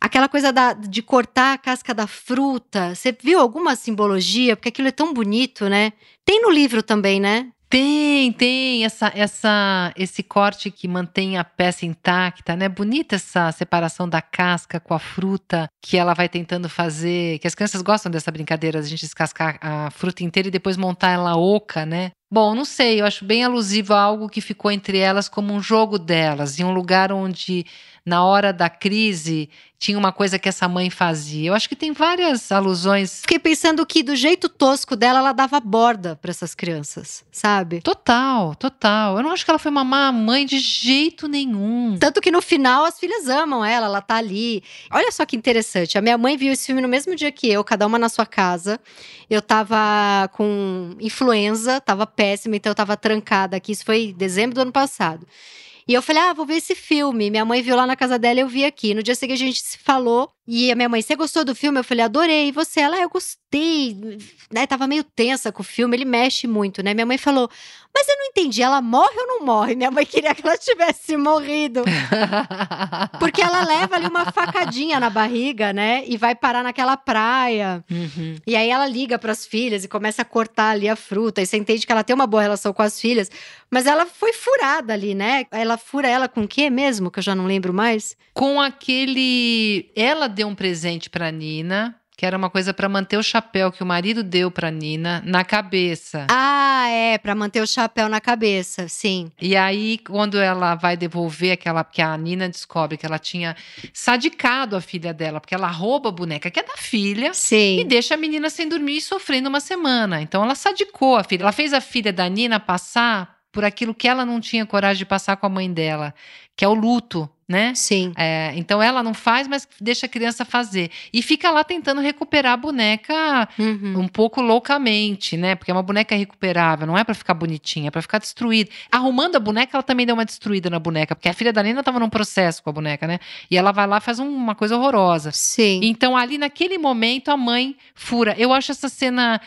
A: Aquela coisa da, de cortar a casca da fruta. Você viu alguma simbologia? Porque aquilo é tão bonito, né? Tem no livro também, né?
B: Tem, tem essa, essa, esse corte que mantém a peça intacta, né? Bonita essa separação da casca com a fruta que ela vai tentando fazer. Que as crianças gostam dessa brincadeira, a gente descascar a fruta inteira e depois montar ela oca, né? Bom, não sei, eu acho bem alusivo a algo que ficou entre elas como um jogo delas, em um lugar onde na hora da crise tinha uma coisa que essa mãe fazia. Eu acho que tem várias alusões.
A: Fiquei pensando que do jeito tosco dela, ela dava borda para essas crianças, sabe?
B: Total, total. Eu não acho que ela foi uma má mãe de jeito nenhum.
A: Tanto que no final as filhas amam ela, ela tá ali. Olha só que interessante. A minha mãe viu esse filme no mesmo dia que eu, cada uma na sua casa. Eu tava com influenza, tava péssima, então eu tava trancada aqui. Isso foi em dezembro do ano passado. E eu falei, ah, vou ver esse filme. Minha mãe viu lá na casa dela eu vi aqui. No dia seguinte a gente se falou. E a minha mãe, você gostou do filme? Eu falei, adorei. E você? Ela, ah, eu gostei. Né, tava meio tensa com o filme, ele mexe muito, né? Minha mãe falou, mas eu não entendi, ela morre ou não morre? Minha mãe (laughs) queria que ela tivesse morrido. Porque ela leva ali uma facadinha na barriga, né? E vai parar naquela praia.
B: Uhum.
A: E aí ela liga para as filhas e começa a cortar ali a fruta. E você entende que ela tem uma boa relação com as filhas. Mas ela foi furada ali, né? Ela fura ela com o quê mesmo? Que eu já não lembro mais.
B: Com aquele. Ela deu um presente para Nina, que era uma coisa para manter o chapéu que o marido deu para Nina na cabeça.
A: Ah, é, para manter o chapéu na cabeça, sim.
B: E aí quando ela vai devolver aquela que a Nina descobre que ela tinha sadicado a filha dela, porque ela rouba a boneca que é da filha
A: sim.
B: e deixa a menina sem dormir e sofrendo uma semana. Então ela sadicou a filha. Ela fez a filha da Nina passar por aquilo que ela não tinha coragem de passar com a mãe dela, que é o luto né?
A: Sim.
B: É, então ela não faz, mas deixa a criança fazer. E fica lá tentando recuperar a boneca
A: Uhum.
B: um pouco loucamente, né? Porque é uma boneca recuperável, não é pra ficar bonitinha, é pra ficar destruída. Arrumando a boneca, ela também deu uma destruída na boneca, porque a filha da Nina tava num processo com a boneca, né? E ela vai lá e faz um- uma coisa horrorosa.
A: Sim.
B: Então, ali naquele momento, a mãe fura. Eu acho essa cena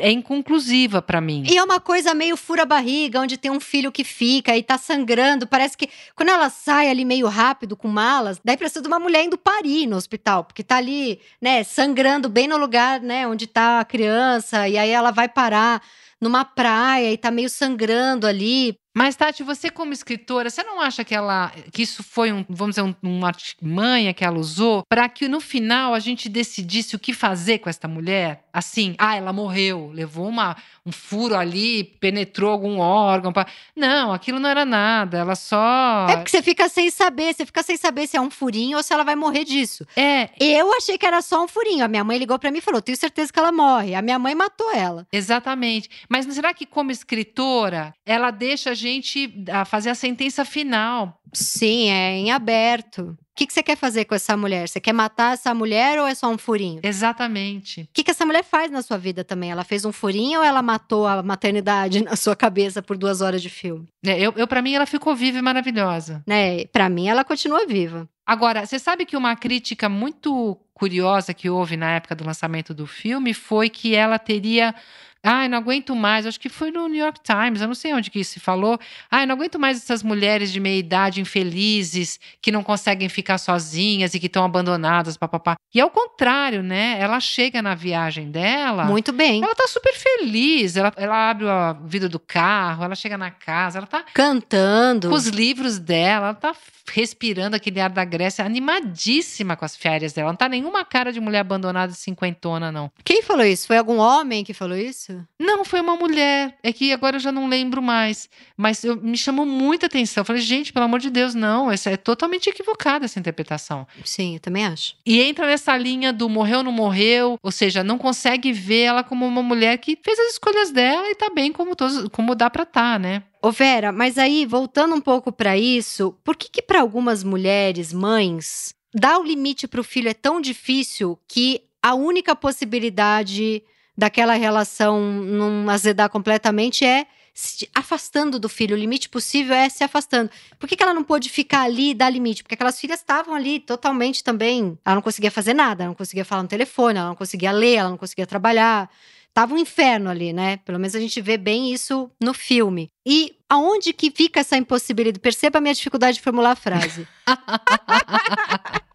B: é inconclusiva pra mim.
A: E é uma coisa meio fura-barriga, onde tem um filho que fica e tá sangrando. Parece que quando ela sai ali meio rápido com malas, daí precisa de uma mulher indo parir no hospital, porque tá ali, né, sangrando bem no lugar, né, onde tá a criança, e aí ela vai parar numa praia e tá meio sangrando ali.
B: Mas, Tati, você como escritora, você não acha que ela que isso foi um, vamos dizer, um, uma artimanha que ela usou para que no final a gente decidisse o que fazer com esta mulher? Assim, ah, ela morreu, levou uma, um furo ali, penetrou algum órgão. pra- Não, aquilo não era nada, ela só.
A: É porque você fica sem saber, você fica sem saber se é um furinho ou se ela vai morrer disso.
B: É,
A: Eu achei que era só um furinho. A minha mãe ligou pra mim e falou: "Tenho certeza que ela morre". A minha mãe matou ela.
B: Exatamente. Mas será que, como escritora, ela deixa a gente ah, fazer a sentença final?
A: Sim, é em aberto. O que, que você quer fazer com essa mulher? Você quer matar essa mulher ou é só um furinho?
B: Exatamente.
A: O que, que essa mulher faz na sua vida também? Ela fez um furinho ou ela matou a maternidade (laughs) na sua cabeça por duas horas de filme?
B: É, Eu, eu para mim, ela ficou viva e maravilhosa.
A: Né? Pra mim, ela continua viva.
B: Agora, você sabe que uma crítica muito curiosa que houve na época do lançamento do filme foi que ela teria. Ai, não aguento mais. Acho que foi no New York Times, eu não sei onde que isso se falou. Ai, não aguento mais essas mulheres de meia idade infelizes que não conseguem ficar sozinhas e que estão abandonadas, papapá. E ao contrário, né? Ela chega na viagem dela.
A: Muito bem.
B: Ela tá super feliz. Ela, ela abre o vidro do carro, ela chega na casa, ela tá
A: Cantando.
B: com os livros dela, ela tá respirando aquele ar da Grécia, animadíssima com as férias dela. Não tá nenhuma cara de mulher abandonada cinquentona, não.
A: Quem falou isso? Foi algum homem que falou isso?
B: Não, foi uma mulher. É que agora eu já não lembro mais. Mas eu, me chamou muita atenção. Eu falei, gente, pelo amor de Deus, não. Essa é totalmente equivocada essa interpretação.
A: Sim, eu também acho.
B: E entra nessa linha do morreu, não morreu. Ou seja, não consegue ver ela como uma mulher que fez as escolhas dela e tá bem como, todos, como dá pra tá, né?
A: Ô Vera, mas aí, voltando um pouco pra isso, por que que para algumas mulheres, mães, dar o limite pro filho é tão difícil que a única possibilidade daquela relação não azedar completamente é se afastando do filho. O limite possível é se afastando. Por que, que ela não pôde ficar ali e dar limite? Porque aquelas filhas estavam ali totalmente também. Ela não conseguia fazer nada, ela não conseguia falar no telefone, ela não conseguia ler, ela não conseguia trabalhar. Tava um inferno ali, né? Pelo menos a gente vê bem isso no filme. E aonde que fica essa impossibilidade? Perceba a minha dificuldade de formular a frase. (laughs)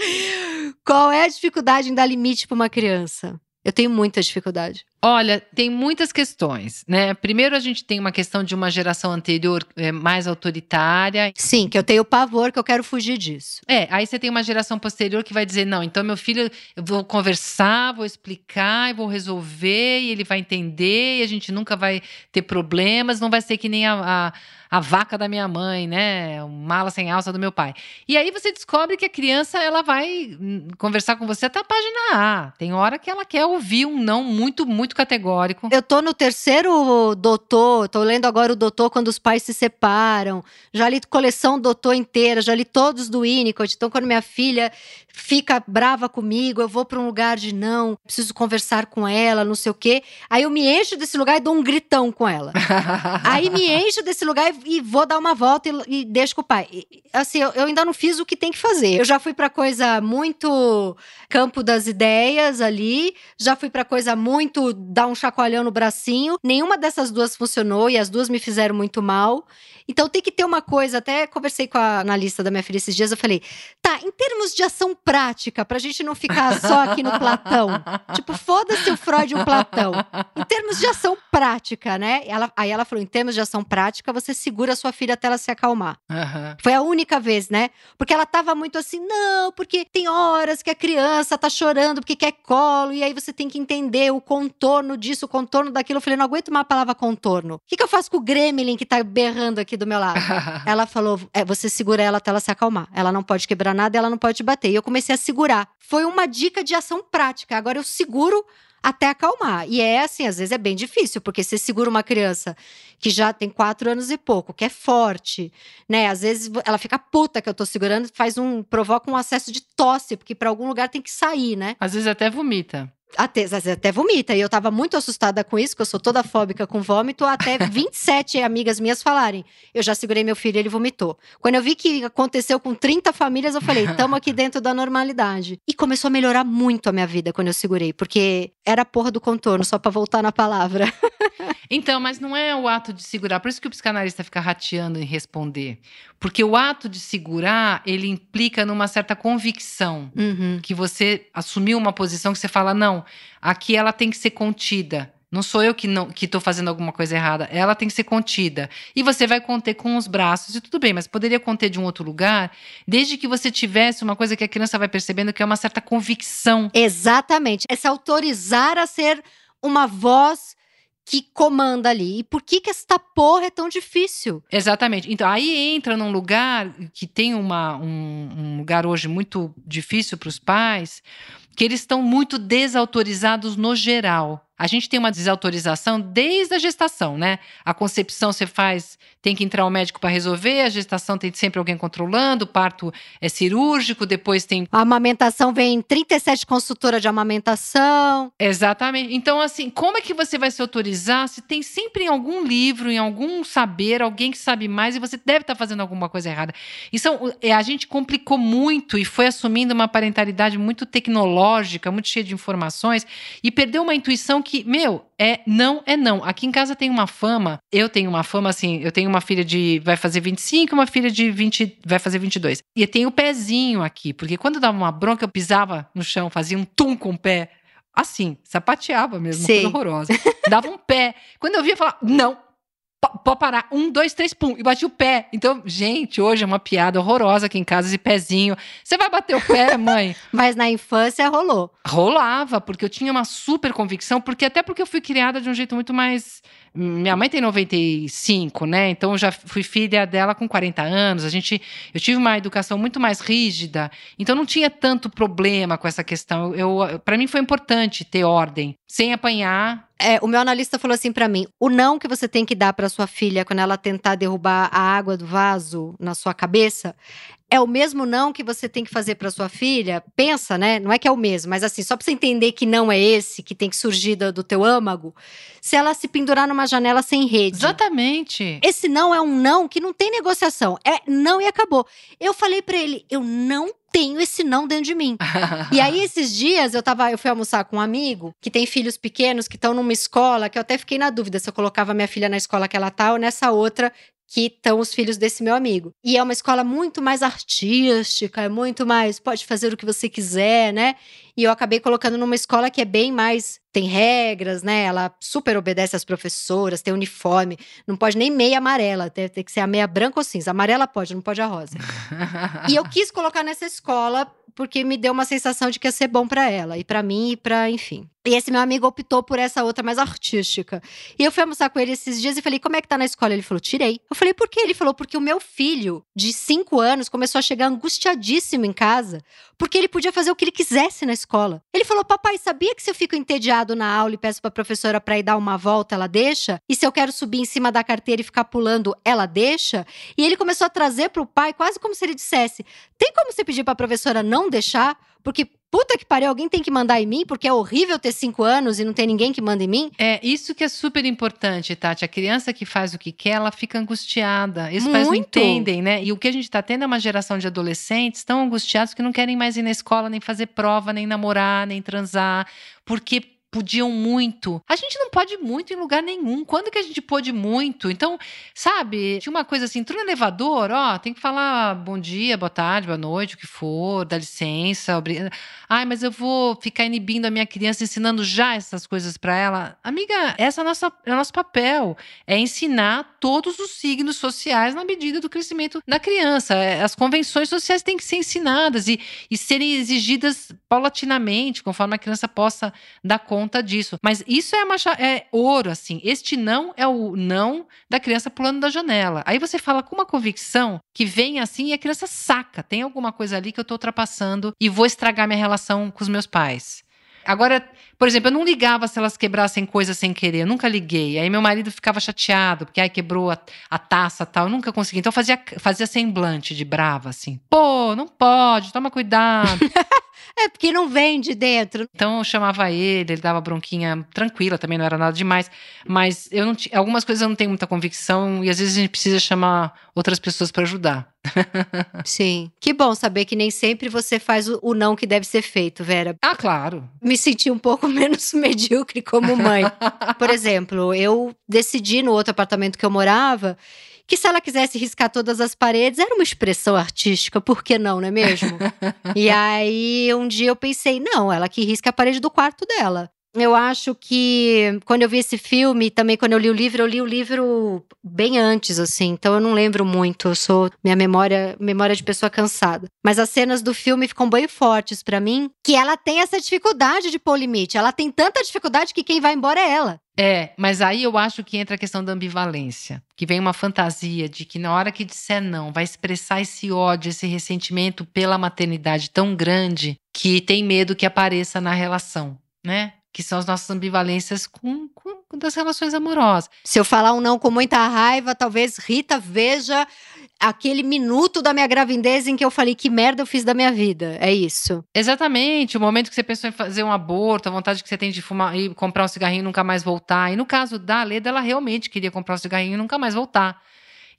A: (laughs) Qual é a dificuldade em dar limite para uma criança? Eu tenho muita dificuldade.
B: Olha, tem muitas questões, né? Primeiro, a gente tem uma questão de uma geração anterior é, mais autoritária.
A: Sim, que eu tenho pavor, que eu quero fugir disso.
B: É, aí você tem uma geração posterior que vai dizer: não, então meu filho, eu vou conversar, vou explicar, vou resolver, e ele vai entender, e a gente nunca vai ter problemas, não vai ser que nem a, a, a vaca da minha mãe, né? Mala sem alça do meu pai. E aí você descobre que a criança ela vai hum, conversar com você até a página A. Tem hora que ela quer ouvir um não muito, muito categórico.
A: Eu tô no terceiro doutor, tô lendo agora o doutor quando os pais se separam. Já li coleção doutor inteira, já li todos do Winnicott. Então, quando minha filha fica brava comigo, eu vou para um lugar de não, preciso conversar com ela, não sei o quê. Aí eu me encho desse lugar e dou um gritão com ela. (laughs) Aí me encho desse lugar e, e vou dar uma volta e, e deixo com o pai. E, assim, eu, eu ainda não fiz o que tem que fazer. Eu já fui para coisa muito campo das ideias ali, já fui para coisa muito dar um chacoalhão no bracinho. Nenhuma dessas duas funcionou e as duas me fizeram muito mal. Então tem que ter uma coisa, até conversei com a analista da minha filha esses dias, eu falei: "Tá, em termos de ação prática, pra gente não ficar só aqui no Platão. (laughs) Tipo, foda-se o Freud e o Platão. Em termos de ação prática, né? Ela, aí ela falou: em termos de ação prática, você segura a sua filha até ela se acalmar.
B: Aham.
A: Foi a única vez, né? Porque ela tava muito assim, não, porque tem horas que a criança tá chorando porque quer colo, e aí você tem que entender o contorno disso, o contorno daquilo. Eu falei, não aguento mais a palavra contorno. O que, que eu faço com o gremlin que tá berrando aqui do meu lado? (laughs) Ela falou: é, você segura ela até ela se acalmar. Ela não pode quebrar nada, ela não pode te bater. E eu comecei a segurar. Foi uma dica de ação prática. Agora eu seguro até acalmar. E é assim, às vezes é bem difícil, porque você segura uma criança que já tem quatro anos e pouco, que é forte, né? Às vezes ela fica puta que eu tô segurando, faz um provoca um acesso de tosse, porque para algum lugar tem que sair, né?
B: Às vezes até vomita.
A: Até, até vomita. E eu tava muito assustada com isso, que eu sou toda fóbica com vômito, até (laughs) 27 amigas minhas falarem. Eu já segurei meu filho, ele vomitou. Quando eu vi que aconteceu com 30 famílias, eu falei, tamo aqui (laughs) dentro da normalidade. E começou a melhorar muito a minha vida quando eu segurei, porque era a porra do contorno, só para voltar na palavra. (laughs)
B: então, mas não é o ato de segurar. Por isso que o psicanalista fica rateando em responder. Porque o ato de segurar, ele implica numa certa convicção.
A: Uhum.
B: Que você assumiu uma posição que você fala, não, aqui ela tem que ser contida. Não sou eu que não que estou fazendo alguma coisa errada. Ela tem que ser contida. E você vai conter com os braços e tudo bem, mas poderia conter de um outro lugar, desde que você tivesse uma coisa que a criança vai percebendo que é uma certa convicção.
A: Exatamente. É se autorizar a ser uma voz que comanda ali. E por que que esta porra é tão difícil?
B: Exatamente. Então, aí entra num lugar que tem uma, um, um lugar hoje muito difícil para os pais, que eles estão muito desautorizados no geral. A gente tem uma desautorização desde a gestação, né? A concepção você faz, tem que entrar o médico para resolver, a gestação tem sempre alguém controlando, o parto é cirúrgico, depois tem.
A: A amamentação vem 37 consultoras de amamentação.
B: Exatamente. Então, assim, como é que você vai se autorizar se tem sempre em algum livro, em algum saber, alguém que sabe mais e você deve estar tá fazendo alguma coisa errada? Então, a gente complicou muito e foi assumindo uma parentalidade muito tecnológica, muito cheia de informações e perdeu uma intuição que que, meu, é não, é não. Aqui em casa tem uma fama, eu tenho uma fama assim, eu tenho uma filha de vai fazer 25 e uma filha de 20 vai fazer 22. E eu tenho o pezinho aqui, porque quando dava uma bronca eu pisava no chão, fazia um tum com o pé. Assim, sapateava mesmo,
A: Sim.
B: coisa horrorosa. Dava um pé. Quando eu via, eu falava, não, pode parar. Um, dois, três, pum. E bati o pé. Então, gente, hoje é uma piada horrorosa aqui em casa, esse pezinho. Você vai bater o pé, (laughs) mãe?
A: Mas na infância rolou.
B: Rolava, porque eu tinha uma super convicção, porque até porque eu fui criada de um jeito muito mais minha mãe tem 95, né? Então eu já fui filha dela com 40 anos. A gente, eu tive uma educação muito mais rígida, então não tinha tanto problema com essa questão. Eu, para mim foi importante ter ordem, sem apanhar.
A: É, o meu analista falou assim para mim: o não que você tem que dar para sua filha quando ela tentar derrubar a água do vaso na sua cabeça é o mesmo não que você tem que fazer para sua filha? Pensa, né? Não é que é o mesmo, mas assim, só para você entender que não é esse que tem que surgir do, do, teu âmago, se ela se pendurar numa janela sem rede.
B: Exatamente.
A: Esse não é um não que não tem negociação. É não e acabou. Eu falei para ele, eu não tenho esse não dentro de mim. (laughs) e aí, esses dias, eu tava, eu fui almoçar com um amigo que tem filhos pequenos que estão numa escola que eu até fiquei na dúvida se eu colocava minha filha na escola que ela tá ou nessa outra que estão os filhos desse meu amigo. E é uma escola muito mais artística, é muito mais pode fazer o que você quiser, né? E eu acabei colocando numa escola que é bem mais tem regras, né? Ela super obedece às professoras, tem uniforme, não pode nem meia amarela, tem, tem que ser a meia branca ou cinza. Amarela pode, não pode a rosa. (laughs) e eu quis colocar nessa escola porque me deu uma sensação de que ia ser bom para ela e para mim e para, enfim. E esse meu amigo optou por essa outra mais artística. E eu fui almoçar com ele esses dias e falei: "Como é que tá na escola?" Ele falou: "Tirei". Eu falei: "Por quê?" Ele falou: "Porque o meu filho de cinco anos começou a chegar angustiadíssimo em casa, porque ele podia fazer o que ele quisesse na escola. Ele falou: "Papai, sabia que se eu fico entediado na aula e peço para professora para ir dar uma volta, ela deixa? E se eu quero subir em cima da carteira e ficar pulando, ela deixa?" E ele começou a trazer para o pai quase como se ele dissesse: "Tem como você pedir para a professora não deixar? Porque puta que pariu, alguém tem que mandar em mim, porque é horrível ter cinco anos e não tem ninguém que manda em mim.
B: É, isso que é super importante, Tati. A criança que faz o que quer, ela fica angustiada. Os
A: Muito.
B: pais não entendem, né? E o que a gente está tendo é uma geração de adolescentes tão angustiados que não querem mais ir na escola, nem fazer prova, nem namorar, nem transar, porque podiam muito. A gente não pode muito em lugar nenhum. Quando que a gente pôde muito? Então, sabe, tinha uma coisa assim, entrou no elevador, ó, tem que falar bom dia, boa tarde, boa noite, o que for, dá licença, obrigada. Ai, mas eu vou ficar inibindo a minha criança, ensinando já essas coisas para ela. Amiga, essa é, nossa, é o nosso papel. É ensinar todos os signos sociais na medida do crescimento da criança. É, as convenções sociais têm que ser ensinadas e, e serem exigidas paulatinamente, conforme a criança possa dar conta conta disso. Mas isso é, é ouro, assim. Este não é o não da criança pulando da janela. Aí você fala com uma convicção que vem assim e a criança saca. Tem alguma coisa ali que eu tô ultrapassando e vou estragar minha relação com os meus pais. Agora, por exemplo, eu não ligava se elas quebrassem coisas sem querer, eu nunca liguei. Aí meu marido ficava chateado, porque ai, quebrou a, a taça tal, eu nunca consegui. Então fazia, fazia semblante de brava, assim. Pô, não pode, toma cuidado. (laughs)
A: é porque não vem de dentro.
B: Então eu chamava ele, ele dava bronquinha tranquila, também não era nada demais. Mas eu não algumas coisas eu não tenho muita convicção e às vezes a gente precisa chamar outras pessoas para ajudar. (laughs)
A: Sim. Que bom saber que nem sempre você faz o, o, não que deve ser feito, Vera.
B: Ah, claro.
A: Me senti um pouco (laughs) menos medíocre como mãe. Por (laughs) exemplo, eu decidi no outro apartamento que eu morava que se ela quisesse riscar todas as paredes, era uma expressão artística, por que não, não é mesmo? (laughs) e aí um dia eu pensei, não, ela que risca a parede do quarto dela. Eu acho que quando eu vi esse filme, também quando eu li o livro, eu li o livro bem antes, assim. Então eu não lembro muito. Eu sou minha memória, memória de pessoa cansada. Mas as cenas do filme ficam bem fortes para mim, que ela tem essa dificuldade de pôr limite. Ela tem tanta dificuldade que quem vai embora é ela.
B: É, mas aí eu acho que entra a questão da ambivalência, que vem uma fantasia de que na hora que disser não, vai expressar esse ódio, esse ressentimento pela maternidade tão grande que tem medo que apareça na relação, né? que são as nossas ambivalências com, com, com, das relações amorosas.
A: Se eu falar um não com muita raiva, talvez Rita veja aquele minuto da minha gravidez em que eu falei que merda eu fiz da minha vida. É isso.
B: Exatamente. O momento que você pensou em fazer um aborto, a vontade que você tem de fumar e comprar um cigarrinho e nunca mais voltar. E no caso da Leda, ela realmente queria comprar um cigarrinho e nunca mais voltar.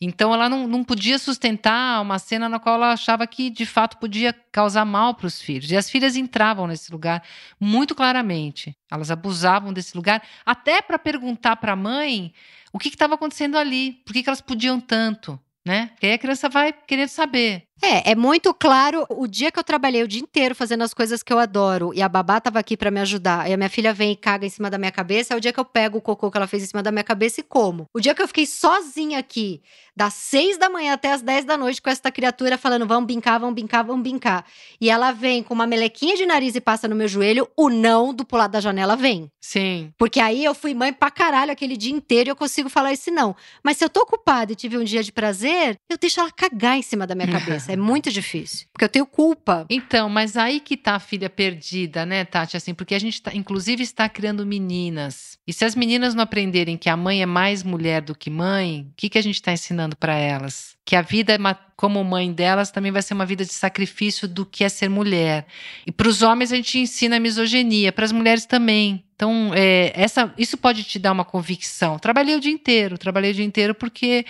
B: Então ela não, não podia sustentar uma cena na qual ela achava que de fato podia causar mal para os filhos. E as filhas entravam nesse lugar muito claramente. Elas abusavam desse lugar, até para perguntar para a mãe o que estava acontecendo ali, por que, que elas podiam tanto, né? Porque aí a criança vai querer saber.
A: É, é muito claro. O dia que eu trabalhei o dia inteiro fazendo as coisas que eu adoro e a babá tava aqui para me ajudar, e a minha filha vem e caga em cima da minha cabeça, é o dia que eu pego o cocô que ela fez em cima da minha cabeça e como. O dia que eu fiquei sozinha aqui, das seis da manhã até as dez da noite, com essa criatura falando: vamos brincar, vamos brincar, vamos brincar. E ela vem com uma melequinha de nariz e passa no meu joelho, o não do pular da janela vem.
B: Sim.
A: Porque aí eu fui mãe pra caralho aquele dia inteiro e eu consigo falar esse não. Mas se eu tô ocupada e tive um dia de prazer, eu deixo ela cagar em cima da minha (laughs) cabeça. É muito difícil. Porque eu tenho culpa.
B: Então, mas aí que tá a filha perdida, né, Tati? Assim, porque a gente, tá, inclusive, está criando meninas. E se as meninas não aprenderem que a mãe é mais mulher do que mãe, o que, que a gente está ensinando para elas? Que a vida, como mãe delas, também vai ser uma vida de sacrifício do que é ser mulher. E para os homens a gente ensina a misoginia, para as mulheres também. Então, é, essa, isso pode te dar uma convicção. Trabalhei o dia inteiro, trabalhei o dia inteiro porque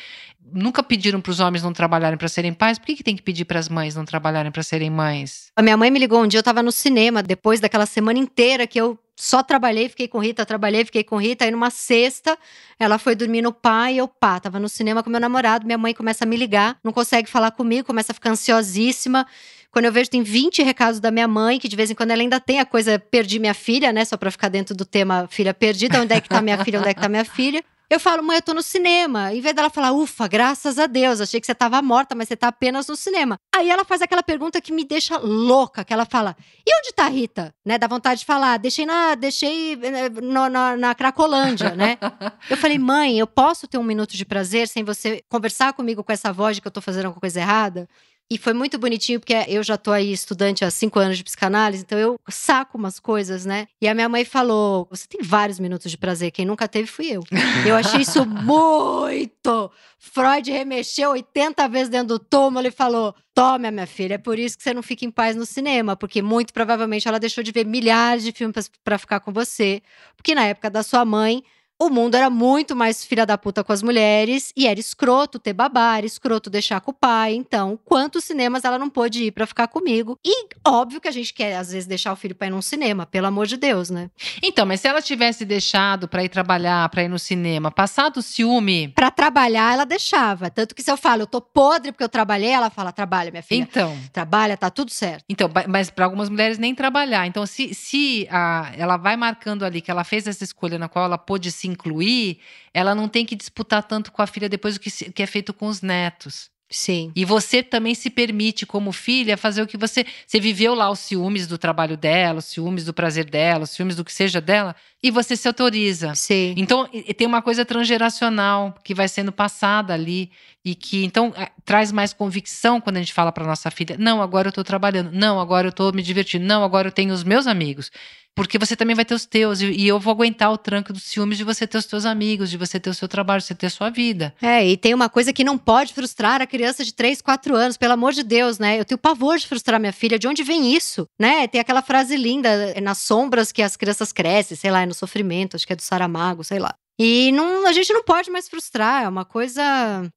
B: nunca pediram para os homens não trabalharem para serem pais, por que, que tem que pedir para as mães não trabalharem para serem mães?
A: A minha mãe me ligou um dia, eu estava no cinema, depois daquela semana inteira que eu só trabalhei, fiquei com Rita, trabalhei, fiquei com Rita. Aí numa sexta, ela foi dormir no pai eu, pá, tava no cinema com meu namorado. Minha mãe começa a me ligar, não consegue falar comigo, começa a ficar ansiosíssima. Quando eu vejo, tem 20 recados da minha mãe, que de vez em quando ela ainda tem a coisa, perdi minha filha, né? Só pra ficar dentro do tema filha perdida. Onde é que tá minha filha? Onde é que tá minha filha? Eu falo, mãe, eu tô no cinema. Em vez dela falar, ufa, graças a Deus, achei que você tava morta, mas você tá apenas no cinema. Aí ela faz aquela pergunta que me deixa louca, que ela fala, e onde tá a Rita? Né, dá vontade de falar, deixei na, deixei eh, no, na, na Cracolândia, né? eu falei, mãe, eu posso ter um minuto de prazer sem você conversar comigo com essa voz de que eu tô fazendo alguma coisa errada? E foi muito bonitinho, porque eu já tô aí estudante há cinco anos de psicanálise, então eu saco umas coisas, né? E a minha mãe falou: Você tem vários minutos de prazer, quem nunca teve fui eu. eu achei isso (laughs) muito. Freud remexeu 80 vezes dentro do túmulo e falou: Tome, minha filha, é por isso que você não fica em paz no cinema, porque muito provavelmente ela deixou de ver milhares de filmes para ficar com você. Porque na época da sua mãe, o mundo era muito mais filha da puta com as mulheres e era escroto ter babá, era escroto deixar com o pai. Então, quantos cinemas ela não pôde ir para ficar comigo? E óbvio que a gente quer, às vezes, deixar o filho pra ir num cinema, pelo amor de Deus, né?
B: Então, mas se ela tivesse deixado para ir trabalhar, para ir no cinema, passado o ciúme.
A: Para trabalhar, ela deixava. Tanto que se eu falo, eu tô podre porque eu trabalhei, ela fala, trabalha, minha filha.
B: Então.
A: Trabalha, tá tudo certo.
B: Então, mas para algumas mulheres nem trabalhar. Então, se, se a, ela vai marcando ali que ela fez essa escolha na qual ela pôde se incluir, ela não tem que disputar tanto com a filha depois do que, se, que é feito com os netos.
A: Sim.
B: E você também se permite, como filha, fazer o que você. Você viveu lá os ciúmes do trabalho dela, os ciúmes do prazer dela, os ciúmes do que seja dela. E você se autoriza.
A: Sim.
B: Então, tem uma coisa transgeracional que vai sendo passada ali e que então traz mais convicção quando a gente fala para nossa filha: "Não, agora eu tô trabalhando. Não, agora eu tô me divertindo. Não, agora eu tenho os meus amigos". Porque você também vai ter os teus, e eu vou aguentar o tranco dos ciúmes de você ter os teus amigos, de você ter o seu trabalho, de você ter a sua vida.
A: É, e tem uma coisa que não pode frustrar a criança de 3, 4 anos, pelo amor de Deus, né? Eu tenho pavor de frustrar minha filha. De onde vem isso? Né? Tem aquela frase linda, nas sombras que as crianças crescem, sei lá, no sofrimento, acho que é do Saramago, sei lá. E não, a gente não pode mais frustrar, é uma coisa.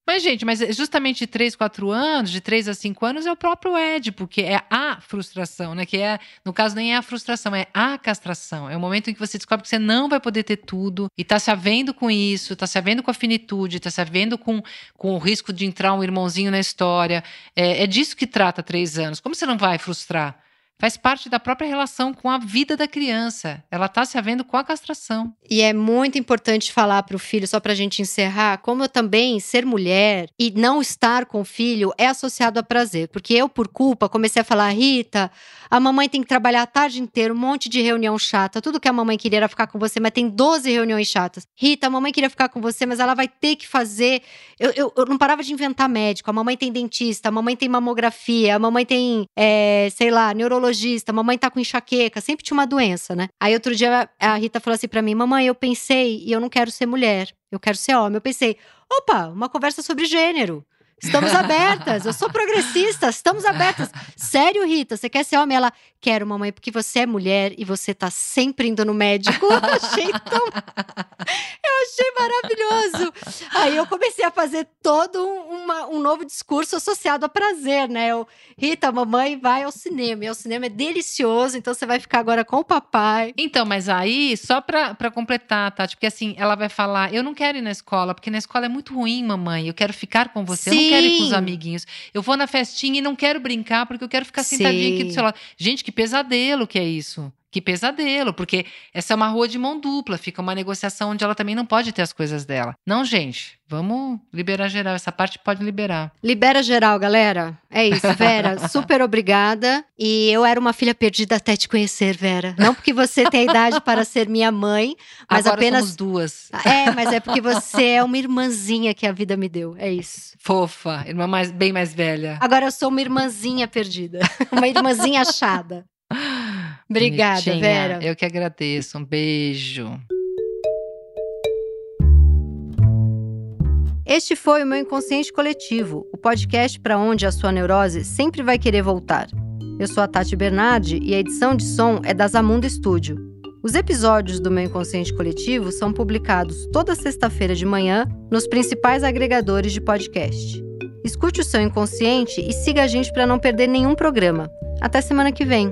B: Mas, gente, mas justamente de 3, 4 anos, de 3 a 5 anos, é o próprio Ed, porque é a frustração, né? Que é, no caso, nem é a frustração, é a castração. É o momento em que você descobre que você não vai poder ter tudo e tá se havendo com isso, tá se havendo com a finitude, tá se havendo com, com o risco de entrar um irmãozinho na história. É, é disso que trata 3 anos. Como você não vai frustrar? Faz parte da própria relação com a vida da criança. Ela está se havendo com a castração.
A: E é muito importante falar para o filho, só para a gente encerrar, como eu também ser mulher e não estar com o filho é associado a prazer. Porque eu, por culpa, comecei a falar, Rita, a mamãe tem que trabalhar a tarde inteira, um monte de reunião chata. Tudo que a mamãe queria era ficar com você, mas tem 12 reuniões chatas. Rita, a mamãe queria ficar com você, mas ela vai ter que fazer. Eu, eu, eu não parava de inventar médico. A mamãe tem dentista, a mamãe tem mamografia, a mamãe tem, é, sei lá, neurologia neurologista, mamãe tá com enxaqueca, sempre tinha uma doença, né? Aí outro dia a Rita falou assim para mim: "Mamãe, eu pensei e eu não quero ser mulher, eu quero ser homem". Eu pensei: "Opa, uma conversa sobre gênero". Estamos abertas. Eu sou progressista. Estamos abertas. Sério, Rita? Você quer ser homem? Ela, quero, mamãe, porque você é mulher e você tá sempre indo no médico. (laughs) Eu achei tão. Eu achei maravilhoso. Aí eu comecei a fazer todo uma, um novo discurso associado a prazer, né? Eu, Rita, mamãe vai ao cinema. E o cinema é delicioso, então você vai ficar agora com o papai.
B: Então, mas aí, só pra, pra completar, Tati, porque assim, ela vai falar: eu não quero ir na escola, porque na escola é muito ruim, mamãe. Eu quero ficar com você. Sim. Não quero ir com os amiguinhos. Eu vou na festinha e não quero brincar porque eu quero ficar Sim. sentadinha aqui do seu lado. Gente, que pesadelo que é isso. Que pesadelo, porque essa é uma rua de mão dupla, fica uma negociação onde ela também não pode ter as coisas dela. Não, gente, vamos liberar geral, essa parte pode liberar.
A: Libera geral, galera. É isso, Vera, (laughs) super obrigada. E eu era uma filha perdida até te conhecer, Vera. Não porque você tem a idade para ser minha mãe, mas
B: Agora
A: apenas
B: somos duas.
A: É, mas é porque você é uma irmãzinha que a vida me deu. É isso.
B: Fofa, irmã mais, bem mais velha.
A: Agora eu sou uma irmãzinha perdida, uma irmãzinha achada. Obrigada,
B: Bonitinha.
A: Vera.
B: Eu que agradeço. Um beijo.
A: Este foi o meu Inconsciente Coletivo, o podcast para onde a sua neurose sempre vai querer voltar. Eu sou a Tati Bernardi e a edição de som é da Zamunda Studio. Os episódios do meu Inconsciente Coletivo são publicados toda sexta-feira de manhã nos principais agregadores de podcast. Escute o seu inconsciente e siga a gente para não perder nenhum programa. Até semana que vem!